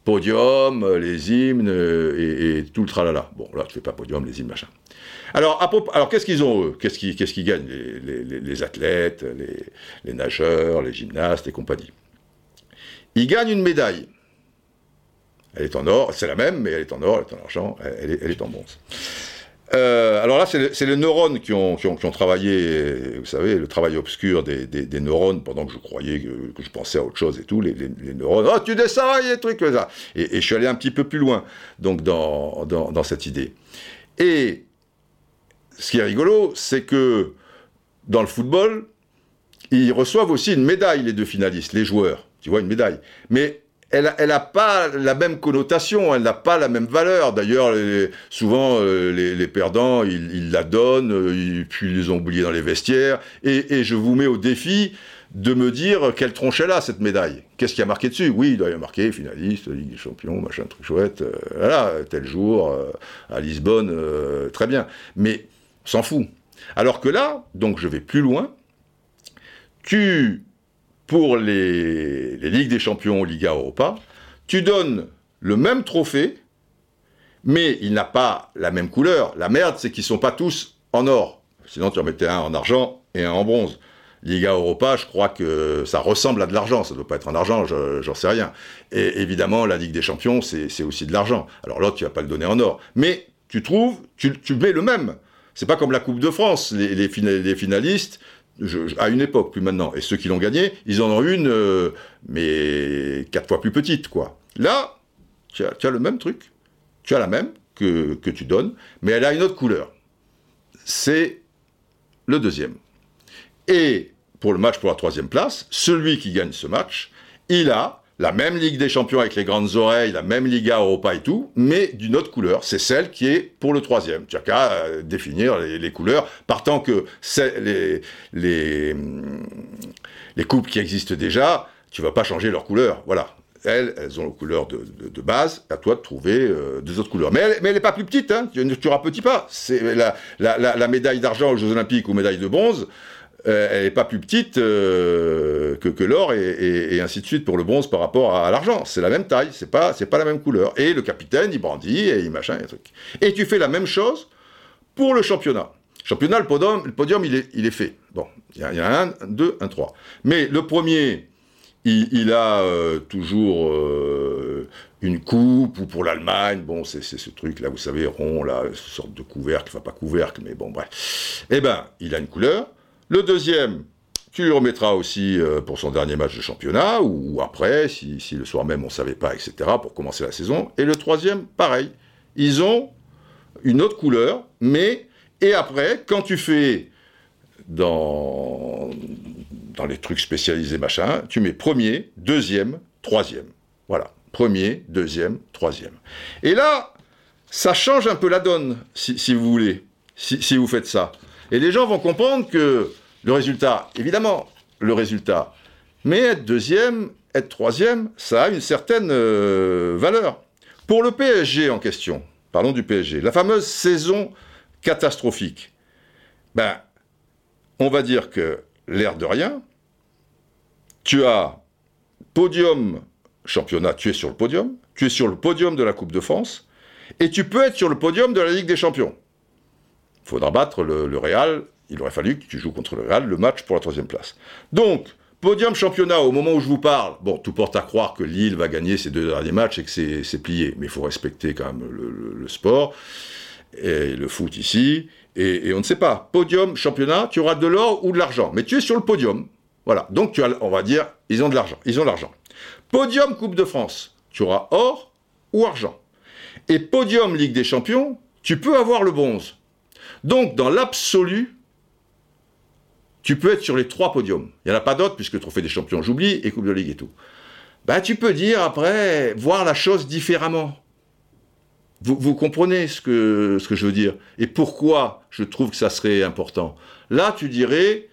Podium, euh, les hymnes euh, et, tout le tralala. Bon, là, tu fais pas podium, les hymnes, machin. Alors, alors qu'est-ce qu'ils ont, eux? Qu'est-ce qu'ils gagnent? Les, les, athlètes, les, nageurs, les gymnastes et compagnie Ils gagnent une médaille. Elle est en or, c'est la même, mais elle est en or, elle est en argent, elle est, elle est en bronze. Euh, alors là, c'est les neurones qui ont, travaillé, vous savez, le travail obscur des, neurones, pendant que je croyais que, je pensais à autre chose et tout, les, les, neurones, oh, tu descends, a des trucs comme ça. Et, et, je suis allé un petit peu plus loin, donc, dans, dans, dans cette idée. Et ce qui est rigolo, c'est que dans le football, ils reçoivent aussi une médaille, les deux finalistes, les joueurs. Tu vois, une médaille. Mais elle n'a pas la même connotation, elle n'a pas la même valeur. D'ailleurs, souvent, euh, les, perdants, ils, la donnent, euh, puis ils les ont oubliés dans les vestiaires. Et, je vous mets au défi de me dire quelle tronche elle a, cette médaille. Qu'est-ce qui a marqué dessus? Oui, il doit y avoir marqué finaliste, Ligue des Champions, machin, truc chouette. Euh, voilà, tel jour, à Lisbonne, très bien. Mais s'en fout. Alors que là, donc je vais plus loin, tu pour les, Ligues des Champions, Liga Europa, tu donnes le même trophée, mais il n'a pas la même couleur. La merde, c'est qu'ils sont pas tous en or. Sinon, tu en mettais un en argent et un en bronze. Liga Europa, je crois que ça ressemble à de l'argent. Ça ne doit pas être en argent, j'en sais rien. Et évidemment, la Ligue des Champions, c'est aussi de l'argent. Alors l'autre, tu vas pas le donner en or. Mais tu trouves, tu, mets le même. C'est pas comme la Coupe de France. Les finalistes, à une époque, plus maintenant, et ceux qui l'ont gagné, ils en ont une, euh, mais quatre fois plus petite, quoi. Là, tu as, le même truc, tu as la même que, que tu donnes, mais elle a une autre couleur. C'est le deuxième. Et pour le match pour la troisième place, celui qui gagne ce match, il a la même Ligue des Champions avec les grandes oreilles, la même Liga Europa et tout, mais d'une autre couleur. C'est celle qui est pour le troisième. Tu as qu'à euh, définir les, couleurs, partant que les, les, hum, les coupes qui existent déjà, tu vas pas changer leur couleur. Voilà. Elles, elles ont la couleur de, de, base, à toi de trouver euh, deux autres couleurs. Mais elle, n'est pas plus petite, hein, tu ne rapetis pas. C'est la, la, la, médaille d'argent aux Jeux Olympiques ou médaille de bronze, euh, elle n'est pas plus petite euh, que, l'or et, ainsi de suite pour le bronze par rapport à, l'argent. C'est la même taille, c'est pas, c'est pas la même couleur. Et le capitaine, il brandit et il machin et truc. Et tu fais la même chose pour le championnat. Championnat, le podium, le podium il, est, il est fait. Bon, il y, a un, deux, un, trois. Mais le premier, il, a euh, toujours une coupe ou pour l'Allemagne. Bon, c'est ce truc là, vous savez, rond, là, sorte de couvercle, enfin pas couvercle, mais bon, bref. Eh ben, il a une couleur. Le deuxième, tu lui remettras aussi euh, pour son dernier match de championnat, ou, après, si, le soir même on ne savait pas, etc., pour commencer la saison. Et le troisième, pareil. Ils ont une autre couleur, mais, et après, quand tu fais dans, dans les trucs spécialisés, machin, tu mets premier, deuxième, troisième. Voilà. Premier, deuxième, troisième. Et là, ça change un peu la donne, si, vous voulez, si vous faites ça. Et les gens vont comprendre que le résultat, évidemment, le résultat. Mais être deuxième, être troisième, ça a une certaine euh, valeur. Pour le PSG en question, parlons du PSG, la fameuse saison catastrophique, ben, on va dire que l'air de rien, tu as podium championnat, tu es sur le podium, tu es sur le podium de la Coupe de France, et tu peux être sur le podium de la Ligue des Champions. Il faudra battre le, le Real il aurait fallu que tu joues contre le Real le match pour la troisième place. Donc, podium championnat, au moment où je vous parle, bon, tout porte à croire que Lille va gagner ses deux derniers matchs et que c'est plié. Mais il faut respecter quand même le, sport et le foot ici. Et, on ne sait pas. Podium, championnat, tu auras de l'or ou de l'argent. Mais tu es sur le podium. Voilà. Donc, tu as, on va dire, ils ont de l'argent. Ils ont de l'argent. Podium Coupe de France, tu auras or ou argent. Et podium Ligue des Champions, tu peux avoir le bronze. Donc, dans l'absolu, tu peux être sur les trois podiums. Il n'y en a pas d'autres, puisque Trophée des Champions, j'oublie, et Coupe de Ligue et tout. Bah, tu peux dire après, voir la chose différemment. Vous, comprenez ce que, je veux dire Et pourquoi je trouve que ça serait important Là, tu dirais,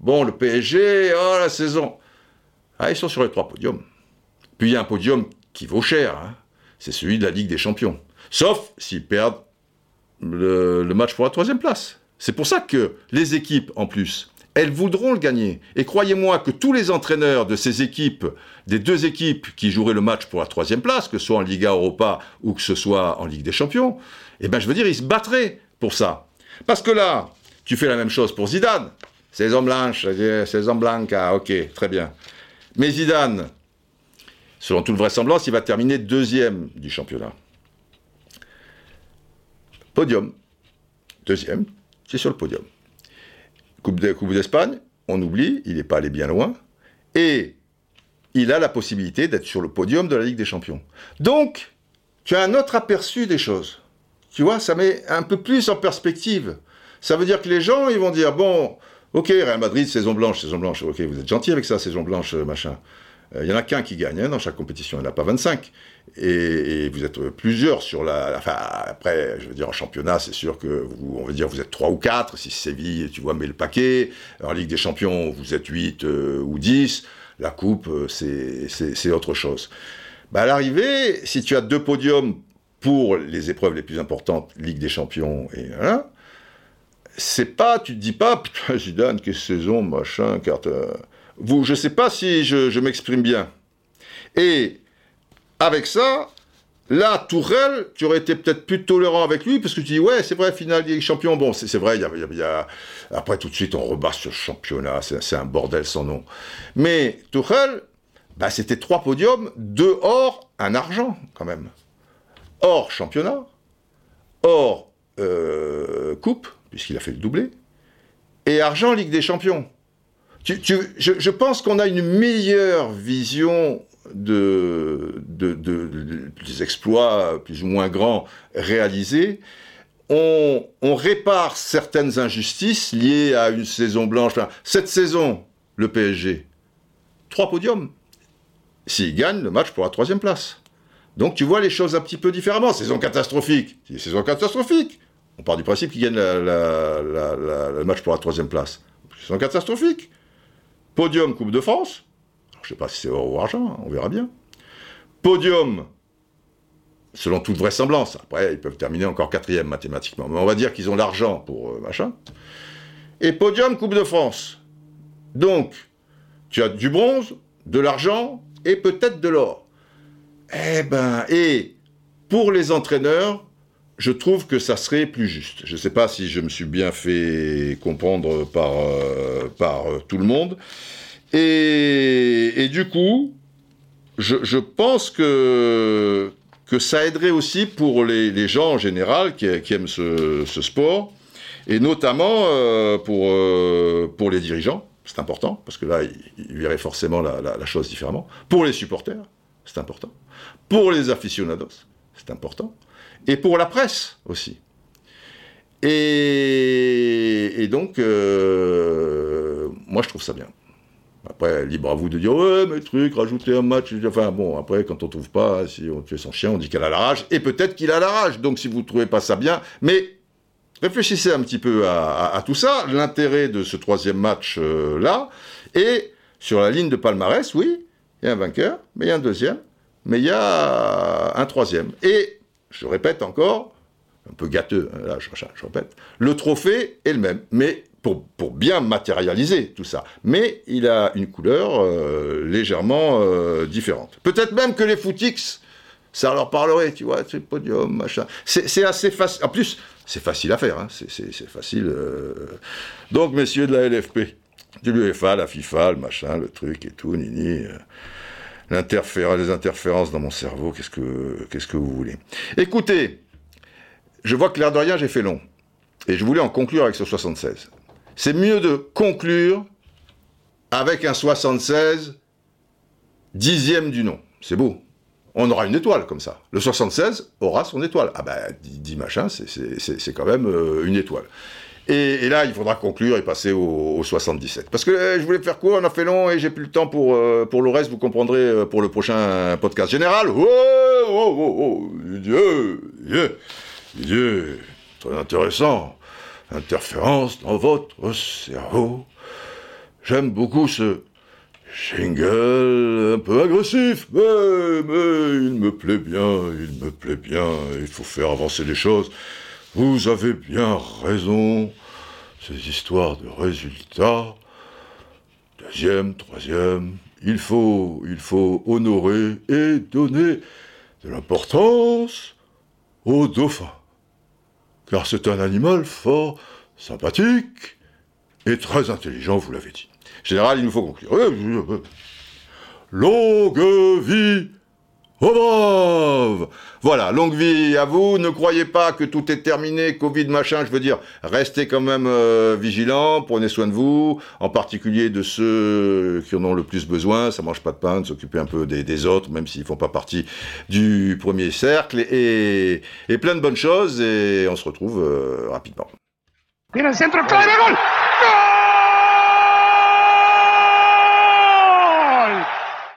bon, le PSG, oh, la saison. Ah, ils sont sur les trois podiums. Puis il y a un podium qui vaut cher, hein. c'est celui de la Ligue des Champions. Sauf s'ils perdent le match pour la troisième place. C'est pour ça que les équipes, en plus, elles voudront le gagner. Et croyez-moi que tous les entraîneurs de ces équipes, des deux équipes qui joueraient le match pour la troisième place, que ce soit en Liga Europa ou que ce soit en Ligue des Champions, eh ben je veux dire, ils se battraient pour ça. Parce que là, tu fais la même chose pour Zidane. Saison blanche, saison blanca, ok, très bien. Mais Zidane, selon toute vraisemblance, il va terminer deuxième du championnat. Podium. Deuxième, c'est sur le podium. Coupe d'Espagne, on oublie, il n'est pas allé bien loin. Et il a la possibilité d'être sur le podium de la Ligue des Champions. Donc, tu as un autre aperçu des choses. Tu vois, ça met un peu plus en perspective. Ça veut dire que les gens, ils vont dire, bon, ok, Real Madrid, saison blanche, saison blanche, ok, vous êtes gentil avec ça, saison blanche, machin. Il euh, n'y en a qu'un qui gagne hein, dans chaque compétition, il n'y en a pas 25. Et, vous êtes plusieurs sur la, Enfin, après, je veux dire, en championnat, c'est sûr que vous, on va dire, vous êtes 3 ou 4. Si Séville, tu vois, met le paquet. En Ligue des Champions, vous êtes 8 euh, ou 10. La Coupe, euh, c'est autre chose. Bah, à l'arrivée, si tu as deux podiums pour les épreuves les plus importantes, Ligue des Champions et c'est pas, tu te dis pas, putain, Zidane, quelle saison, machin, carte. Vous, je sais pas si je m'exprime bien. Et avec ça, Là, Tourelle, tu aurais été peut-être plus tolérant avec lui, parce que tu dis, ouais, c'est vrai, finale des champions, bon, c'est vrai, Après, tout de suite, on rebat ce championnat, c'est un bordel sans nom. Mais Tourelle, bah, c'était trois podiums, deux or, un argent, quand même. Or championnat, or euh, coupe, puisqu'il a fait le doublé, et argent Ligue des champions. Je, pense qu'on a une meilleure vision de, des exploits plus ou moins grands réalisés, on, répare certaines injustices liées à une saison blanche. cette saison, le PSG, trois podiums. S'il gagne le match pour la troisième place. Donc tu vois les choses un petit peu différemment. Saison catastrophique. Saison catastrophique. On part du principe qu'il gagne le match pour la troisième place. Saison catastrophique. Podium Coupe de France. Je ne sais pas si c'est or ou argent, on verra bien. Podium, selon toute vraisemblance. Après, ils peuvent terminer encore quatrième mathématiquement. Mais on va dire qu'ils ont l'argent pour euh, machin. Et podium, Coupe de France. Donc, tu as du bronze, de l'argent et peut-être de l'or. Eh ben, et pour les entraîneurs, je trouve que ça serait plus juste. Je ne sais pas si je me suis bien fait comprendre par, euh, par euh, tout le monde. Et, du coup, je, pense que, que ça aiderait aussi pour les, gens en général qui, aiment ce, sport, et notamment euh, pour, pour les dirigeants, c'est important, parce que là, ils, verraient forcément la, chose différemment. Pour les supporters, c'est important. Pour les aficionados, c'est important. Et pour la presse aussi. Et, donc, euh, moi, je trouve ça bien. Après, libre à vous de dire, ouais, mais truc, rajouter un match. Enfin, bon, après, quand on trouve pas, si on tue son chien, on dit qu'elle a la rage. Et peut-être qu'il a la rage. Donc, si vous trouvez pas ça bien, mais réfléchissez un petit peu à tout ça, l'intérêt de ce troisième match-là. Euh, et sur la ligne de palmarès, oui, il y a un vainqueur, mais il y a un deuxième, mais il y a un troisième. Et, je répète encore, un peu gâteux, hein, là, je, je répète, le trophée est le même, mais pour, bien matérialiser tout ça. Mais il a une couleur euh, légèrement euh, différente. Peut-être même que les footix, ça leur parlerait, tu vois, c'est podium, machin. C'est assez facile. En plus, c'est facile à faire, hein. c'est facile. Euh... Donc, messieurs de la LFP, du l'UEFA, la FIFA, le machin, le truc et tout, nini. Les interférences dans mon cerveau, qu'est-ce que, vous voulez Écoutez, je vois que l'air de rien, j'ai fait long. Et je voulais en conclure avec ce 76. C'est mieux de conclure avec un 76 dixième du nom. C'est beau. On aura une étoile comme ça. Le 76 aura son étoile. Ah ben, 10 machin, c'est quand même euh, une étoile. Et, là, il faudra conclure et passer au, au 77. Parce que euh, je voulais faire court, on a fait long et j'ai plus le temps pour, euh, pour le reste. Vous comprendrez euh, pour le prochain podcast général. Oh, oh, oh, oh, Dieu, Dieu, Dieu, très intéressant. Interférence dans votre cerveau. J'aime beaucoup ce jingle un peu agressif, mais il me plaît bien, il me plaît bien. Il faut faire avancer les choses. Vous avez bien raison, ces histoires de résultats. Deuxième, troisième, il faut, il faut honorer et donner de l'importance au dauphin. Car c'est un animal fort sympathique et très intelligent, vous l'avez dit. Général, il nous faut conclure. Longue vie Voilà, longue vie à vous. Ne croyez pas que tout est terminé, Covid, machin. Je veux dire, restez quand même euh, vigilants, prenez soin de vous, en particulier de ceux qui en ont le plus besoin. Ça mange pas de pain, de s'occuper un peu des, autres, même s'ils font pas partie du premier cercle. Et, plein de bonnes choses. Et on se retrouve euh, rapidement.